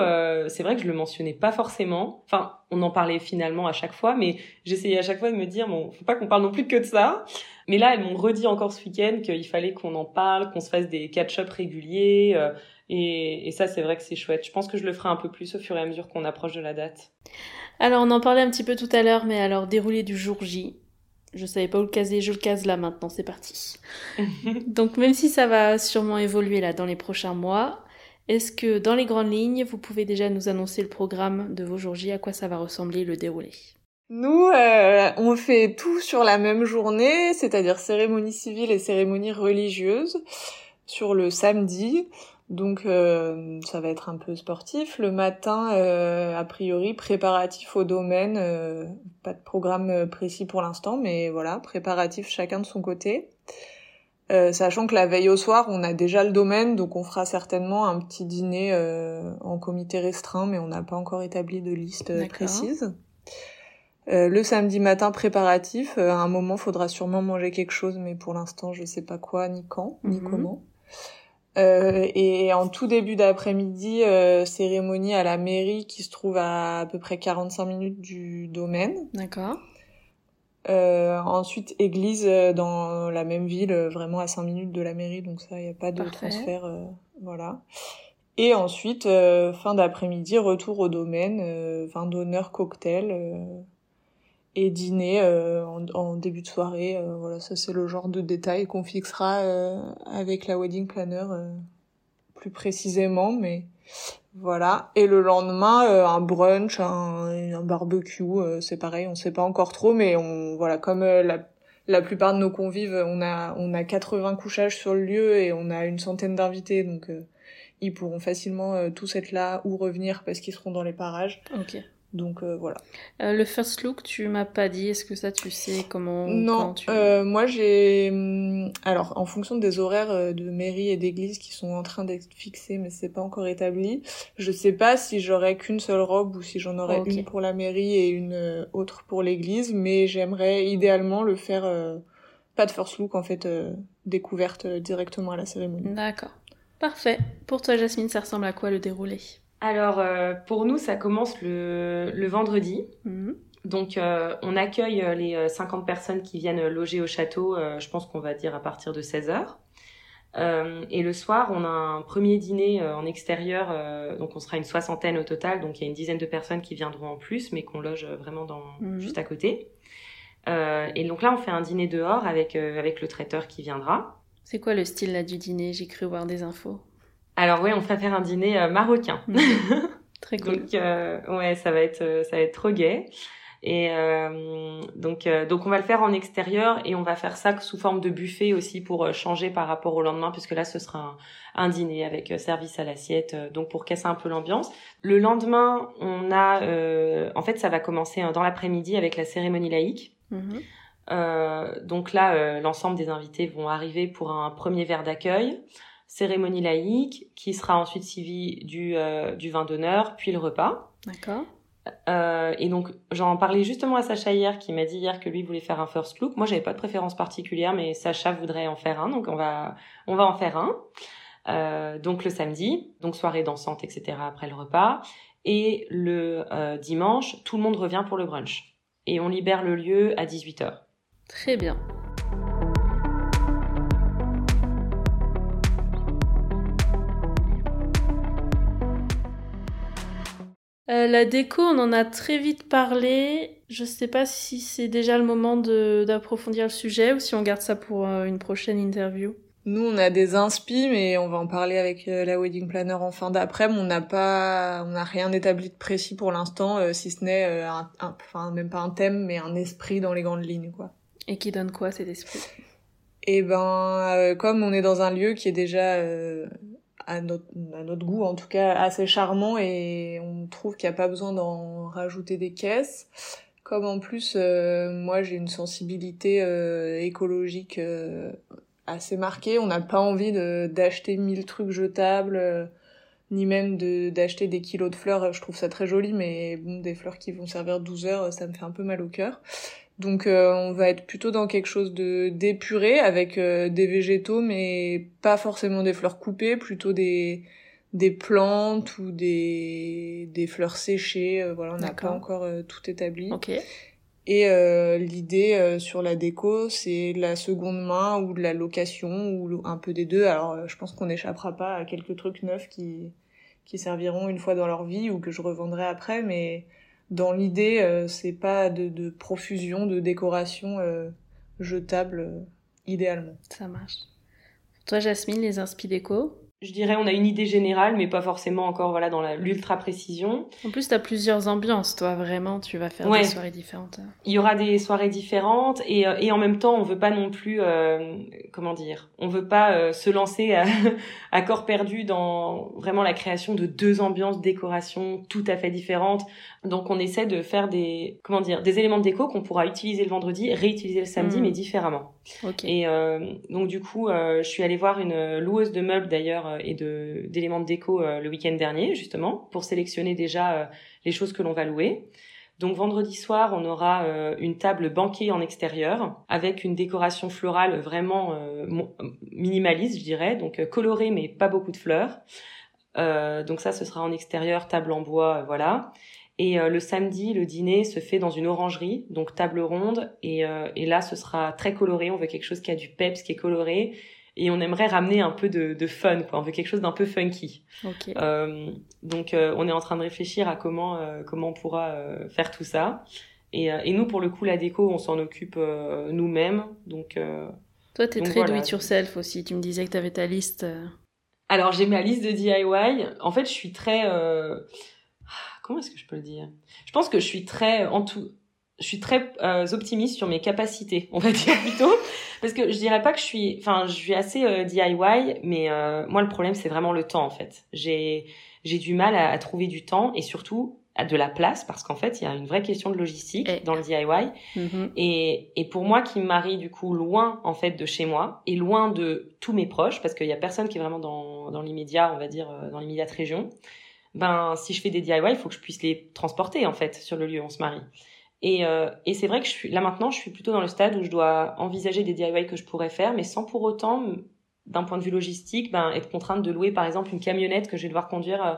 c'est vrai que je le mentionnais pas forcément. Enfin, on en parlait finalement à chaque fois, mais j'essayais à chaque fois de me dire, bon, faut pas qu'on parle non plus que de ça. Mais là, elles m'ont redit encore ce week-end qu'il fallait qu'on en parle, qu'on se fasse des catch-up réguliers. Et, et ça, c'est vrai que c'est chouette. Je pense que je le ferai un peu plus au fur et à mesure qu'on approche de la date. Alors, on en parlait un petit peu tout à l'heure, mais alors, déroulé du jour J. Je savais pas où le caser, je le case là maintenant, c'est parti. Donc, même si ça va sûrement évoluer là dans les prochains mois, est-ce que dans les grandes lignes, vous pouvez déjà nous annoncer le programme de vos jours J, à quoi ça va ressembler le déroulé? Nous, euh, on fait tout sur la même journée, c'est-à-dire cérémonie civile et cérémonie religieuse sur le samedi. Donc euh, ça va être un peu sportif. Le matin, euh, a priori, préparatif au domaine. Euh, pas de programme précis pour l'instant, mais voilà, préparatif chacun de son côté. sachant que la veille au soir, on a déjà le domaine, donc on fera certainement un petit dîner en comité restreint, mais on n'a pas encore établi de liste précise. le samedi matin préparatif, à un moment faudra sûrement manger quelque chose, mais pour l'instant je sais pas quoi, ni quand, ni mhm. comment. Euh, et en tout début d'après-midi, euh, cérémonie à la mairie qui se trouve à à peu près 45 minutes du domaine. D'accord. Euh, ensuite, église euh, dans la même ville, vraiment à 5 minutes de la mairie, donc ça, il n'y a pas de transfert. voilà. Et ensuite, fin d'après-midi, retour au domaine, vin d'honneur, cocktail et dîner euh, en, début de soirée. Euh, voilà, ça c'est le genre de détail qu'on fixera euh, avec la wedding planner plus précisément, mais voilà. Et le lendemain, un brunch, un, un barbecue, c'est pareil, on sait pas encore trop, mais on voilà, comme la la plupart de nos convives, on a on a 80 couchages sur le lieu et on a une centaine d'invités, donc ils pourront facilement tous être là ou revenir parce qu'ils seront dans les parages. Donc euh, voilà. Euh, le first look, tu m'as pas dit. Est-ce que ça, tu sais comment Non. Euh, moi, j'ai. Hum, alors, en fonction des horaires de mairie et d'église qui sont en train d'être fixés, mais c'est pas encore établi. Je sais pas si j'aurai qu'une seule robe ou si j'en aurai une pour la mairie et une autre pour l'église, mais j'aimerais idéalement le faire. pas de first look en fait, découverte directement à la cérémonie. D'accord. Parfait. Pour toi, Jasmine, ça ressemble à quoi le déroulé? Alors, euh, pour nous, ça commence le, le vendredi. Mhm. Donc, euh, on accueille euh, les 50 personnes qui viennent loger au château, je pense qu'on va dire à partir de 16 heures. et le soir, on a un premier dîner en extérieur, donc on sera une soixantaine au total, donc il y a une dizaine de personnes qui viendront en plus, mais qu'on loge vraiment dans, mhm. juste à côté. et donc là, on fait un dîner dehors avec, avec le traiteur qui viendra. C'est quoi le style là du dîner? J'ai cru voir des infos. Alors oui, on va faire un dîner marocain. Mhm. Très cool. donc ouais, ça va être ça va être trop gai. Et euh, donc, euh, donc on va le faire en extérieur et on va faire ça sous forme de buffet aussi pour euh, changer par rapport au lendemain, puisque là ce sera un, un dîner avec service à l'assiette, donc pour casser un peu l'ambiance. Le lendemain, on a, en fait, ça va commencer dans l'après-midi avec la cérémonie laïque. Mhm. donc là, l'ensemble des invités vont arriver pour un premier verre d'accueil cérémonie laïque qui sera ensuite suivie du, du vin d'honneur, puis le repas. D'accord. Euh, et donc j'en parlais justement à Sacha hier qui m'a dit hier que lui voulait faire un first look. Moi j'avais pas de préférence particulière mais Sacha voudrait en faire un donc on va on va en faire un. Euh, donc le samedi, donc soirée dansante etc après le repas et le euh, dimanche tout le monde revient pour le brunch et on libère le lieu à 18h. Très bien. Euh, la déco, on en a très vite parlé. Je sais pas si c'est déjà le moment d'approfondir le sujet ou si on garde ça pour euh, une prochaine interview. Nous, on a des inspi, mais on va en parler avec euh, la wedding planner en fin d'après. On n'a pas, on n'a rien établi de précis pour l'instant, si ce n'est un, enfin même pas un thème, mais un esprit dans les grandes lignes, quoi. Et qui donne quoi cet esprit? Eh ben, comme on est dans un lieu qui est déjà à notre, goût en tout cas assez charmant et on trouve qu'il n'y a pas besoin d'en rajouter des caisses. Comme en plus euh, moi j'ai une sensibilité euh, écologique euh, assez marquée, on n'a pas envie d'acheter mille trucs jetables ni même d'acheter des kilos de fleurs, je trouve ça très joli mais bon des fleurs qui vont servir 12 heures, ça me fait un peu mal au cœur. Donc euh, on va être plutôt dans quelque chose de d'épuré avec euh, des végétaux mais pas forcément des fleurs coupées, plutôt des des plantes ou des des fleurs séchées, euh, voilà, on n'a pas encore tout établi. Et l'idée sur la déco, c'est la seconde main ou de la location ou un peu des deux. Alors je pense qu'on n'échappera pas à quelques trucs neufs qui qui serviront une fois dans leur vie ou que je revendrai après mais dans l'idée, euh, c'est pas de, de, profusion de décoration euh, jetable euh, idéalement. Ça marche. Toi, Jasmine, les inspi déco? Je dirais on a une idée générale mais pas forcément encore voilà dans l'ultra précision. En plus tu as plusieurs ambiances toi vraiment tu vas faire des soirées différentes. Il y aura des soirées différentes et, euh, et en même temps on veut pas non plus euh, comment dire on veut pas euh, se lancer à, à, corps perdu dans vraiment la création de deux ambiances décoration tout à fait différentes. Donc on essaie de faire des comment dire des éléments de déco qu'on pourra utiliser le vendredi réutiliser le samedi hmm. mais différemment. Et donc du coup je suis allée voir une loueuse de meubles d'ailleurs euh, et de d'éléments de déco euh, le week-end dernier justement pour sélectionner déjà euh, les choses que l'on va louer. Donc vendredi soir, on aura une table banquée en extérieur avec une décoration florale vraiment minimaliste, je dirais, donc colorée mais pas beaucoup de fleurs. donc ça, ce sera en extérieur, table en bois, voilà. Et le samedi, le dîner se fait dans une orangerie, donc table ronde. Et, et là, ce sera très coloré. On veut quelque chose qui a du peps, qui est coloré et on aimerait ramener un peu de, de fun, quoi. On veut quelque chose d'un peu funky. Euh, donc, euh, on est en train de réfléchir à comment euh, comment on pourra euh, faire tout ça. Et, et, nous, pour le coup, la déco, on s'en occupe nous-mêmes. Donc, toi, t'es très do it yourself aussi. Tu me disais que t'avais ta liste. Alors, j'ai ma liste de DIY. En fait, je suis très comment est-ce que je peux le dire? Je pense que je suis très en tout je suis très euh, optimiste sur mes capacités, on va dire plutôt, parce que je dirais pas que je suis, enfin, je suis assez euh, DIY, mais euh, moi le problème c'est vraiment le temps en fait. J'ai j'ai du mal à, trouver du temps et surtout à de la place parce qu'en fait il y a une vraie question de logistique dans le DIY mm-hmm. et et pour moi qui me marie du coup loin en fait de chez moi et loin de tous mes proches parce qu'il y a personne qui est vraiment dans dans l'immédiat, on va dire dans l'immédiate région. Ben si je fais des DIY, il faut que je puisse les transporter en fait sur le lieu où on se marie. Et, euh, et c'est vrai que je suis là maintenant, je suis plutôt dans le stade où je dois envisager des DIY que je pourrais faire, mais sans pour autant, d'un point de vue logistique, ben, être contrainte de louer par exemple une camionnette que je vais devoir conduire euh,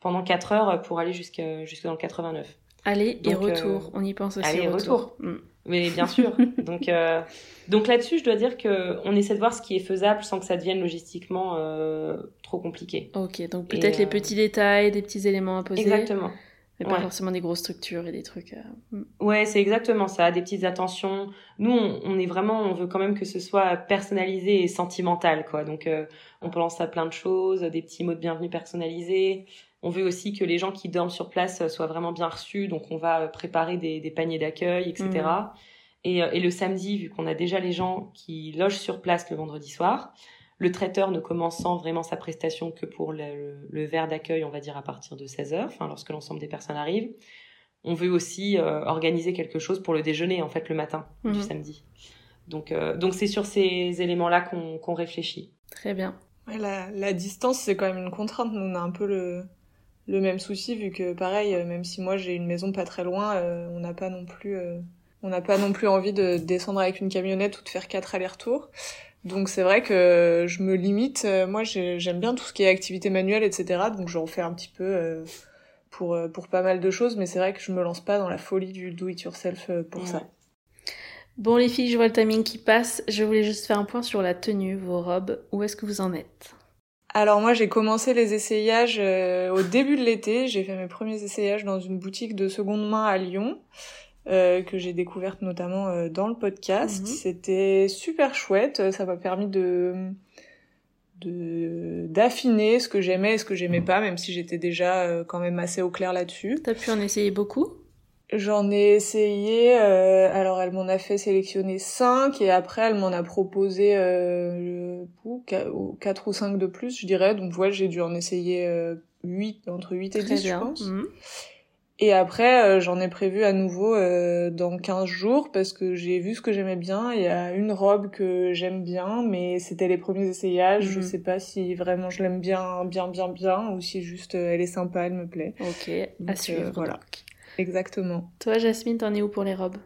pendant 4 heures pour aller jusque, jusque dans le 89. Aller et retour, euh, on y pense aussi. Aller et retour. Mm. Mais bien sûr. donc euh, donc là-dessus, je dois dire que on essaie de voir ce qui est faisable sans que ça devienne logistiquement euh, trop compliqué. Ok, donc peut-être les petits détails, des petits éléments à poser. Exactement. Mais pas forcément des grosses structures et des trucs. Euh, mm. Ouais, c'est exactement ça, des petites attentions. Nous, on, est vraiment, on veut quand même que ce soit personnalisé et sentimental, quoi. Donc, euh, on pense à plein de choses, des petits mots de bienvenue personnalisés. On veut aussi que les gens qui dorment sur place soient vraiment bien reçus, donc on va préparer des, paniers d'accueil, etc. Mm. Et, et, le samedi, vu qu'on a déjà les gens qui logent sur place le vendredi soir, le traiteur ne commençant vraiment sa prestation que pour le, verre d'accueil, on va dire à partir de 16 heures, enfin lorsque l'ensemble des personnes arrivent. On veut aussi euh, organiser quelque chose pour le déjeuner en fait le matin du mhm. samedi. Donc euh, donc c'est sur ces éléments-là qu'on réfléchit. Très bien. la, distance c'est quand même une contrainte. Nous on a un peu le le même souci vu que pareil euh, même si moi j'ai une maison pas très loin, on n'a pas non plus on n'a pas non plus envie de descendre avec une camionnette ou de faire quatre allers-retours. Donc c'est vrai que je me limite. Euh, moi, j'aime bien tout ce qui est activité manuelle, etc. Donc j'en fais un petit peu euh, pour euh, pour pas mal de choses, mais c'est vrai que je me lance pas dans la folie du do it yourself pour ça. Bon les filles, je vois le timing qui passe. Je voulais juste faire un point sur la tenue, vos robes. Où est-ce que vous en êtes? Alors moi j'ai commencé les essayages au début de l'été, j'ai fait mes premiers essayages dans une boutique de seconde main à Lyon. Euh, que j'ai découverte notamment euh, dans le podcast. Mhm. C'était super chouette, ça m'a permis de d'affiner ce que j'aimais et ce que j'aimais pas, même si j'étais déjà euh, quand même assez au clair là-dessus. T'as pu en essayer beaucoup? J'en ai essayé, alors elle m'en a fait sélectionner 5 et après elle m'en a proposé euh, 4 ou 5 de plus, je dirais. Donc voilà, j'ai dû en essayer 8, entre 8 et 10 je pense. Mhm. Et après, euh, j'en ai prévu à nouveau euh, dans 15 jours parce que j'ai vu ce que j'aimais bien. Il y a une robe que j'aime bien, mais c'était les premiers essayages. Je mhm. sais pas si vraiment je l'aime bien, bien, bien, bien, ou si juste euh, elle est sympa, elle me plaît. Ok, à suivre. voilà. Exactement. Toi, Jasmine, t'en es où pour les robes?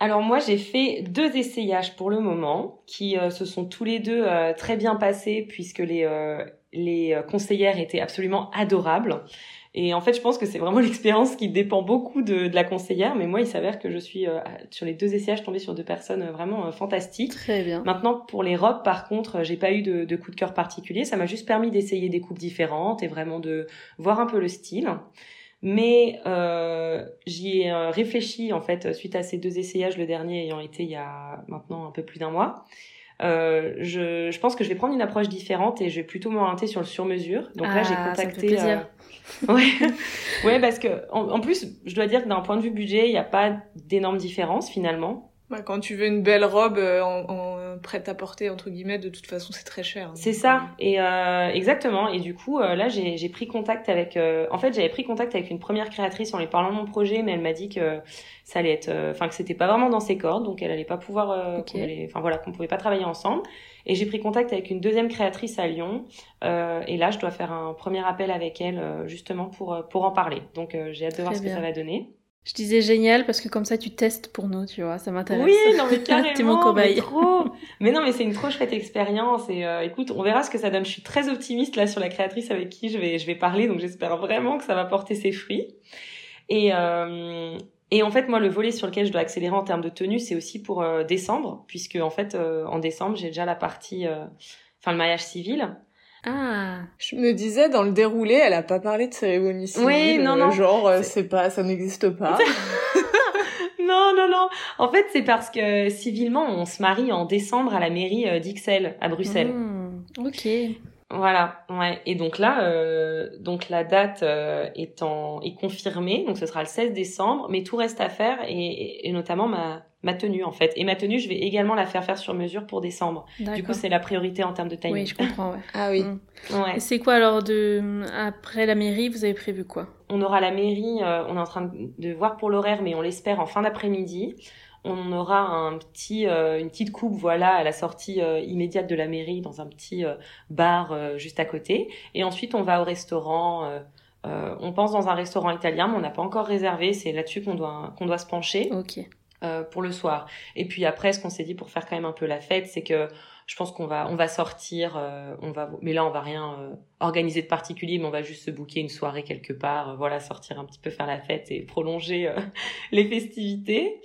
Alors moi j'ai fait deux essayages pour le moment qui se sont tous les deux très bien passés puisque les les conseillères étaient absolument adorables. Et en fait, je pense que c'est vraiment l'expérience qui dépend beaucoup de, de, la conseillère. Mais moi, il s'avère que je suis euh, sur les deux essayages tombée sur deux personnes euh, vraiment euh, fantastiques. Très bien. Maintenant, pour les robes, par contre, j'ai pas eu de, de coup de cœur particulier. Ça m'a juste permis d'essayer des coupes différentes et vraiment de voir un peu le style. Mais euh, j'y ai réfléchi en fait suite à ces deux essayages, le dernier ayant été il y a maintenant un peu plus d'un mois. Euh, je, je, pense que je vais prendre une approche différente et je vais plutôt m'orienter sur le sur-mesure. Donc là, j'ai ah, contacté. Euh... ouais, ouais, parce que en, plus, je dois dire que d'un point de vue budget, il n'y a pas d'énormes différences finalement. Bah, quand tu veux une belle robe euh, en, en prête à porter entre guillemets, de toute façon, c'est très cher. Hein. C'est ça, euh, et euh, exactement. Et du coup, là, j'ai pris contact avec. en fait, j'avais pris contact avec une première créatrice en lui parlant de mon projet, mais elle m'a dit que ça allait être, enfin que c'était pas vraiment dans ses cordes, donc elle allait pas pouvoir. Enfin voilà, qu'on pouvait pas travailler ensemble. Et j'ai pris contact avec une deuxième créatrice à Lyon. et là, je dois faire un premier appel avec elle justement pour pour en parler. Donc j'ai hâte de voir ce que ça va donner. Je disais génial parce que comme ça tu testes pour nous, tu vois, ça m'intéresse. Oui, non mais carrément. T'es mon cobaye. Mais, trop. mais non mais c'est une trop chouette expérience et euh, écoute, on verra ce que ça donne. Je suis très optimiste là sur la créatrice avec qui je vais je vais parler, donc j'espère vraiment que ça va porter ses fruits. Et euh, et en fait moi le volet sur lequel je dois accélérer en termes de tenue, c'est aussi pour euh, décembre, puisque en fait euh, en décembre j'ai déjà la partie, enfin le maillage civil. Ah. Je me disais dans le déroulé, elle a pas parlé de cérémonie civile. Oui, non, non. Genre, euh, c'est pas, ça n'existe pas. non, non, non. En fait, c'est parce que civilement, on se marie en décembre à la mairie euh, d'Ixelles, à Bruxelles. Hmm, ok. Voilà, ouais. Et donc là, euh, donc la date euh, est, est confirmée, donc ce sera le 16 décembre, mais tout reste à faire et, et, notamment ma, ma tenue en fait. Et ma tenue, je vais également la faire faire sur mesure pour décembre. Du coup, c'est la priorité en termes de timing. Oui, je comprends. Ouais. ah oui. Mm. Ouais. C'est quoi alors de après la mairie, vous avez prévu quoi? On aura la mairie, euh, on est en train de voir pour l'horaire, mais on l'espère en fin d'après-midi on aura un petit, euh, une petite coupe, voilà, à la sortie euh, immédiate de la mairie, dans un petit euh, bar juste à côté. Et ensuite, on va au restaurant. on pense dans un restaurant italien, mais on n'a pas encore réservé. C'est là-dessus qu'on doit, qu'on doit se pencher. Ok. Pour le soir. Et puis après, ce qu'on s'est dit pour faire quand même un peu la fête, c'est que je pense qu'on va on va sortir on va mais là on va rien organiser de particulier mais on va juste se booker une soirée quelque part voilà sortir un petit peu faire la fête et prolonger les festivités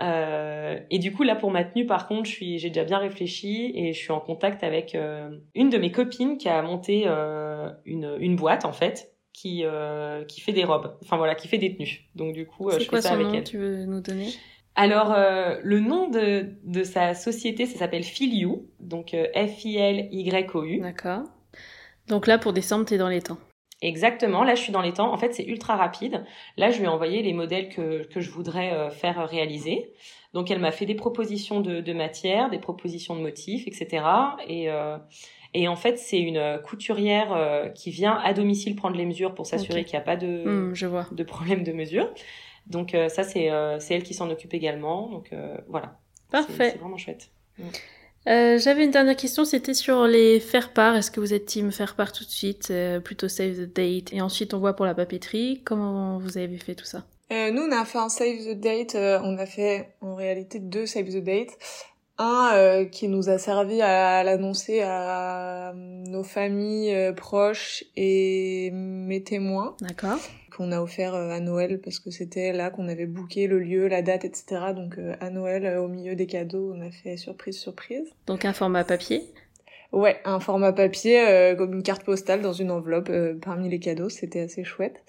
euh, et du coup, là, pour ma tenue, par contre, je suis, j'ai déjà bien réfléchi et je suis en contact avec euh, une de mes copines qui a monté euh, une, une boîte, en fait, qui euh, qui fait des robes. Enfin voilà, qui fait des tenues. Donc du coup, C'est je quoi fais ça son avec nom elle. Tu veux nous donner? Alors, euh, le nom de, de sa société, ça s'appelle Filiou, donc euh, F-I-L-Y-O-U. D'accord. Donc là, pour décembre, t'es dans les temps. Exactement, là je suis dans les temps. En fait, c'est ultra rapide. Là, je lui ai envoyé les modèles que, que je voudrais euh, faire réaliser. Donc, elle m'a fait des propositions de, de matière, des propositions de motifs, etc. Et, euh, et en fait, c'est une couturière euh, qui vient à domicile prendre les mesures pour s'assurer qu'il n'y a pas de, Hmm, je vois. de problème de mesure. Donc, euh, ça, c'est euh, c'est elle qui s'en occupe également. Donc, euh, voilà. Parfait. C'est vraiment chouette. Euh, J'avais une dernière question, c'était sur les faire-part. Est-ce que vous êtes team faire-part tout de suite, euh, plutôt save the date, et ensuite on voit pour la papeterie? Comment vous avez fait tout ça? Euh, nous, on a fait un save the date. euh, on a fait en réalité deux save the date. Un euh, qui nous a servi à l'annoncer à nos familles euh, proches et mes témoins, D'accord. Qu'on a offert euh, à Noël parce que c'était là qu'on avait booké le lieu, la date, etc. Donc euh, à Noël, euh, au milieu des cadeaux, on a fait surprise, surprise. Donc un format papier? Ouais, un format papier comme une carte postale dans une enveloppe parmi les cadeaux, c'était assez chouette.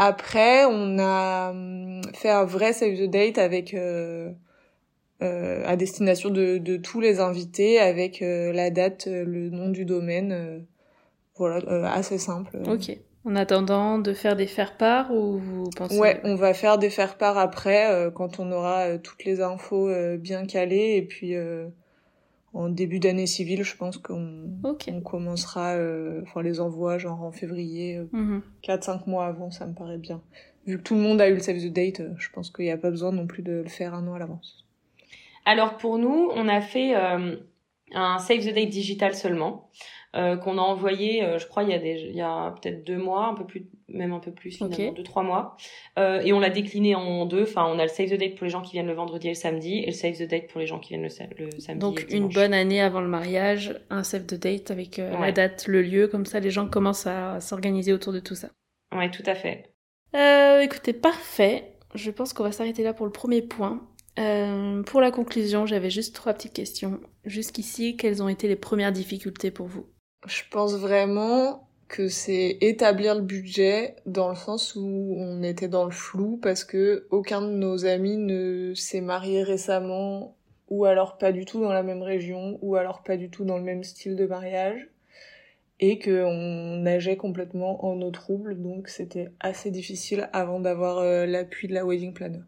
Après, on a hum, fait un vrai save the date avec euh, euh, à destination de, de tous les invités avec euh, la date, le nom du domaine, voilà, assez simple. Ok. En attendant de faire des faire-part ou vous pensez Ouais, on va faire des faire-part après euh, quand on aura euh, toutes les infos euh, bien calées et puis euh, en début d'année civile, je pense qu'on on commencera, euh, enfin les envois genre en février, euh, Mhm. 4-5 mois avant, ça me paraît bien. Vu que tout le monde a eu le save the date, euh, je pense qu'il n'y a pas besoin non plus de le faire un an à l'avance. Alors pour nous, on a fait euh, un Save the Date digital seulement, euh, qu'on a envoyé, euh, je crois, il y a, des, il y a peut-être deux mois, un peu plus, même un peu plus finalement, Ok. deux trois mois, euh, et on l'a décliné en deux. Enfin, on a le Save the Date pour les gens qui viennent le vendredi et le samedi, et le Save the Date pour les gens qui viennent le, sa- le samedi. et Donc le une bonne année avant le mariage, un save the date avec la date, le lieu, comme ça les gens commencent à s'organiser autour de tout ça. Ouais, tout à fait. Écoutez, parfait. Je pense qu'on va s'arrêter là pour le premier point. Euh, pour la conclusion, j'avais juste trois petites questions. Jusqu'ici, quelles ont été les premières difficultés pour vous? Je pense vraiment que c'est établir le budget dans le sens où on était dans le flou parce que aucun de nos amis ne s'est marié récemment ou alors pas du tout dans la même région ou alors pas du tout dans le même style de mariage et que on nageait complètement en eau trouble donc c'était assez difficile avant d'avoir euh, l'appui de la wedding planner.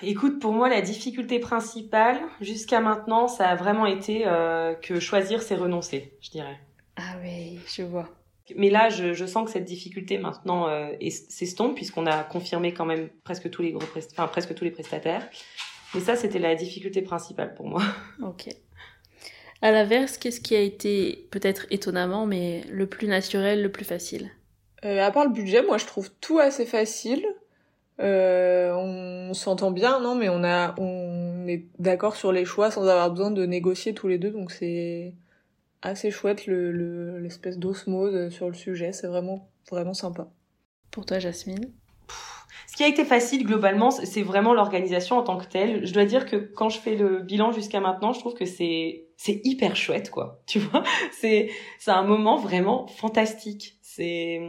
Écoute, pour moi, la difficulté principale jusqu'à maintenant, ça a vraiment été euh, que choisir, c'est renoncer, je dirais. Ah oui, je vois. Mais là, je, je sens que cette difficulté maintenant euh, est- s'estompe puisqu'on a confirmé quand même presque tous les gros prest- enfin presque tous les prestataires. Mais ça, c'était la difficulté principale pour moi. Ok. À l'inverse, qu'est-ce qui a été, peut-être étonnamment, mais le plus naturel, le plus facile? Euh, à part le budget, moi je trouve tout assez facile. Euh, on s'entend bien, non, mais on a, on est d'accord sur les choix sans avoir besoin de négocier tous les deux, donc c'est assez chouette le, le- l'espèce d'osmose sur le sujet. C'est vraiment, vraiment sympa. Pour toi, Jasmine Ce qui a été facile globalement, c'est c'est vraiment l'organisation en tant que telle. Je dois dire que quand je fais le bilan jusqu'à maintenant, je trouve que c'est c'est hyper chouette quoi. Tu vois, c'est c'est un moment vraiment fantastique. C'est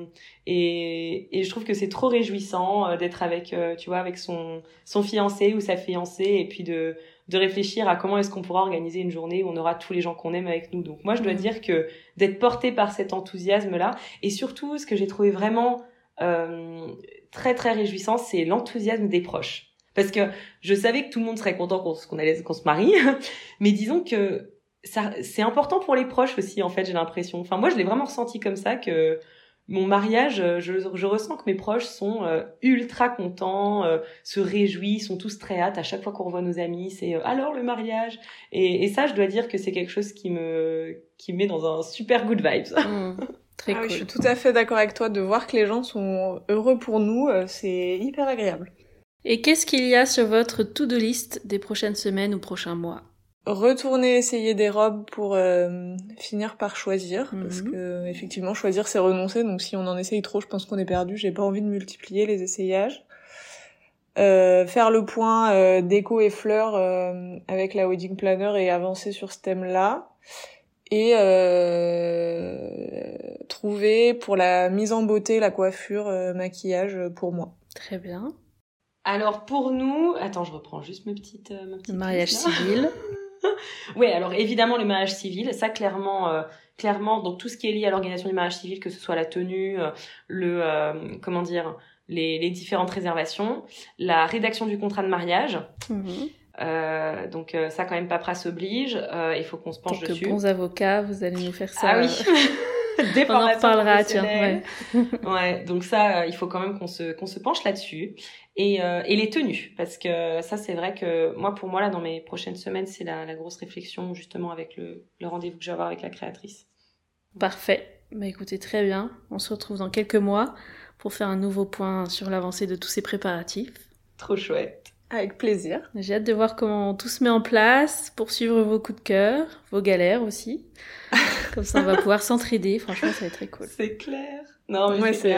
et et je trouve que c'est trop réjouissant euh, d'être avec euh, tu vois avec son son fiancé ou sa fiancée et puis de de réfléchir à comment est-ce qu'on pourra organiser une journée où on aura tous les gens qu'on aime avec nous. Donc moi je dois Mhm. dire que d'être porté par cet enthousiasme là et surtout ce que j'ai trouvé vraiment euh, très très réjouissant, c'est l'enthousiasme des proches. Parce que je savais que tout le monde serait content qu'on allait qu'on se marie, mais disons que ça c'est important pour les proches aussi en fait, j'ai l'impression. Enfin moi je l'ai vraiment ressenti comme ça que mon mariage, euh, je, je ressens que mes proches sont euh, ultra contents, euh, se réjouissent, sont tous très hâte à chaque fois qu'on revoit nos amis, c'est euh, alors le mariage. Et, et ça, je dois dire que c'est quelque chose qui me qui me met dans un super good vibes. Hmm, Très Ah oui, je suis tout à fait d'accord avec toi de voir que les gens sont heureux pour nous, euh, c'est hyper agréable. Et qu'est-ce qu'il y a sur votre to-do list des prochaines semaines ou prochains mois? Retourner essayer des robes pour euh, finir par choisir parce Mhm. que effectivement choisir c'est renoncer donc si on en essaye trop je pense qu'on est perdu j'ai pas envie de multiplier les essayages Euh, faire le point euh, déco et fleurs euh, avec la wedding planner et avancer sur ce thème là et euh, trouver pour la mise en beauté, la coiffure, maquillage pour moi. Très bien. Alors pour nous, attends, je reprends juste mes petites, ma petite mariage civil. oui, alors évidemment le mariage civil, ça clairement, clairement, donc tout ce qui est lié à l'organisation du mariage civil, que ce soit la tenue, le, comment dire, les, les, différentes réservations, la rédaction du contrat de mariage. Mhm. Euh, donc euh, ça quand même paperasse oblige, euh, il faut qu'on se penche dessus. Que bons avocats, vous allez nous faire ça. Ah oui. Des On en reparlera, tiens. Ouais. ouais. donc ça, il faut quand même qu'on se qu'on se penche là-dessus et et les tenues parce que ça c'est vrai que moi pour moi là dans mes prochaines semaines c'est la, la grosse réflexion justement avec le, le rendez-vous que je vais avoir avec la créatrice. Parfait. Bah écoutez très bien. On se retrouve dans quelques mois pour faire un nouveau point sur l'avancée de tous ces préparatifs. Trop chouette. Avec plaisir. J'ai hâte de voir comment tout se met en place, pour suivre vos coups de cœur, vos galères aussi. Comme ça, on va pouvoir s'entraider. Franchement, ça va être très cool. C'est clair. Non, mais c'est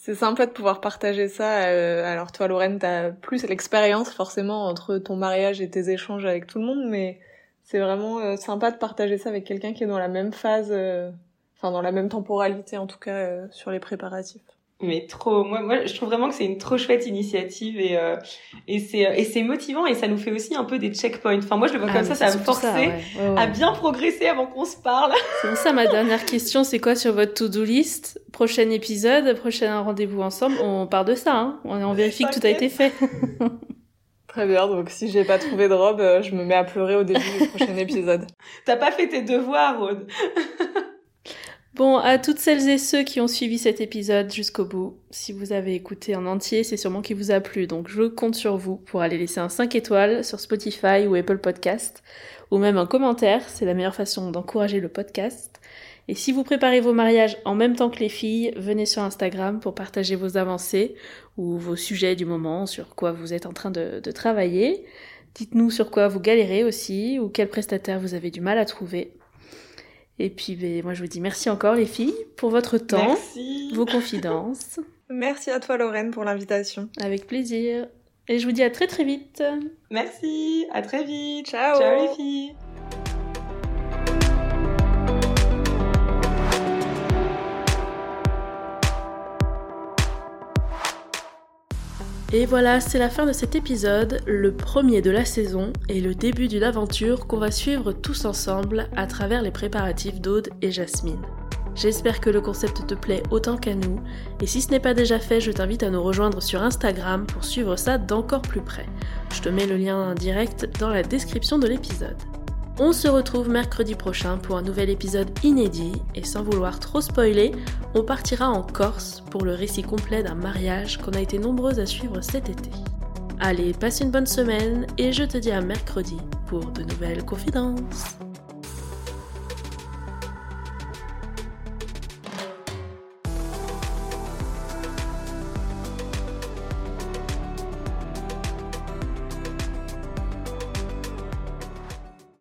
c'est sympa de pouvoir partager ça. Euh, alors toi, Lorraine, t'as plus l'expérience forcément entre ton mariage et tes échanges avec tout le monde, mais c'est vraiment euh, sympa de partager ça avec quelqu'un qui est dans la même phase, euh, enfin dans la même temporalité en tout cas sur les préparatifs mais trop moi moi je trouve vraiment que c'est une trop chouette initiative et euh, et c'est et c'est motivant et ça nous fait aussi un peu des checkpoints. Enfin moi je le vois ah, comme ça ça va me forcer à bien progresser avant qu'on se parle. C'est ça ma dernière question c'est quoi sur votre to-do list? Prochain épisode prochain rendez-vous ensemble on part de ça hein. On, on vérifie que tout a été fait. Très bien, donc si j'ai pas trouvé de robe, euh, je me mets à pleurer au début du prochain épisode. T'as pas fait tes devoirs, Aude Bon, à toutes celles et ceux qui ont suivi cet épisode jusqu'au bout, si vous avez écouté en entier, c'est sûrement qu'il vous a plu, donc je compte sur vous pour aller laisser un 5 étoiles sur Spotify ou Apple Podcast, ou même un commentaire, c'est la meilleure façon d'encourager le podcast. Et si vous préparez vos mariages en même temps que les filles, venez sur Instagram pour partager vos avancées ou vos sujets du moment, sur quoi vous êtes en train de, de travailler. Dites-nous sur quoi vous galérez aussi, ou quel prestataire vous avez du mal à trouver. Et puis, ben, moi, je vous dis merci encore, les filles, pour votre temps, vos confidences. Merci à toi, Lorraine, pour l'invitation. Avec plaisir. Et je vous dis à très très vite. Merci, à très vite. Ciao. Ciao, les filles. Et voilà, c'est la fin de cet épisode, le premier de la saison et le début d'une aventure qu'on va suivre tous ensemble à travers les préparatifs d'Aude et Jasmine. J'espère que le concept te plaît autant qu'à nous, et si ce n'est pas déjà fait, je t'invite à nous rejoindre sur Instagram pour suivre ça d'encore plus près. Je te mets le lien direct dans la description de l'épisode. On se retrouve mercredi prochain pour un nouvel épisode inédit et sans vouloir trop spoiler, on partira en Corse pour le récit complet d'un mariage qu'on a été nombreuses à suivre cet été. Allez, passe une bonne semaine et je te dis à mercredi pour de nouvelles confidences.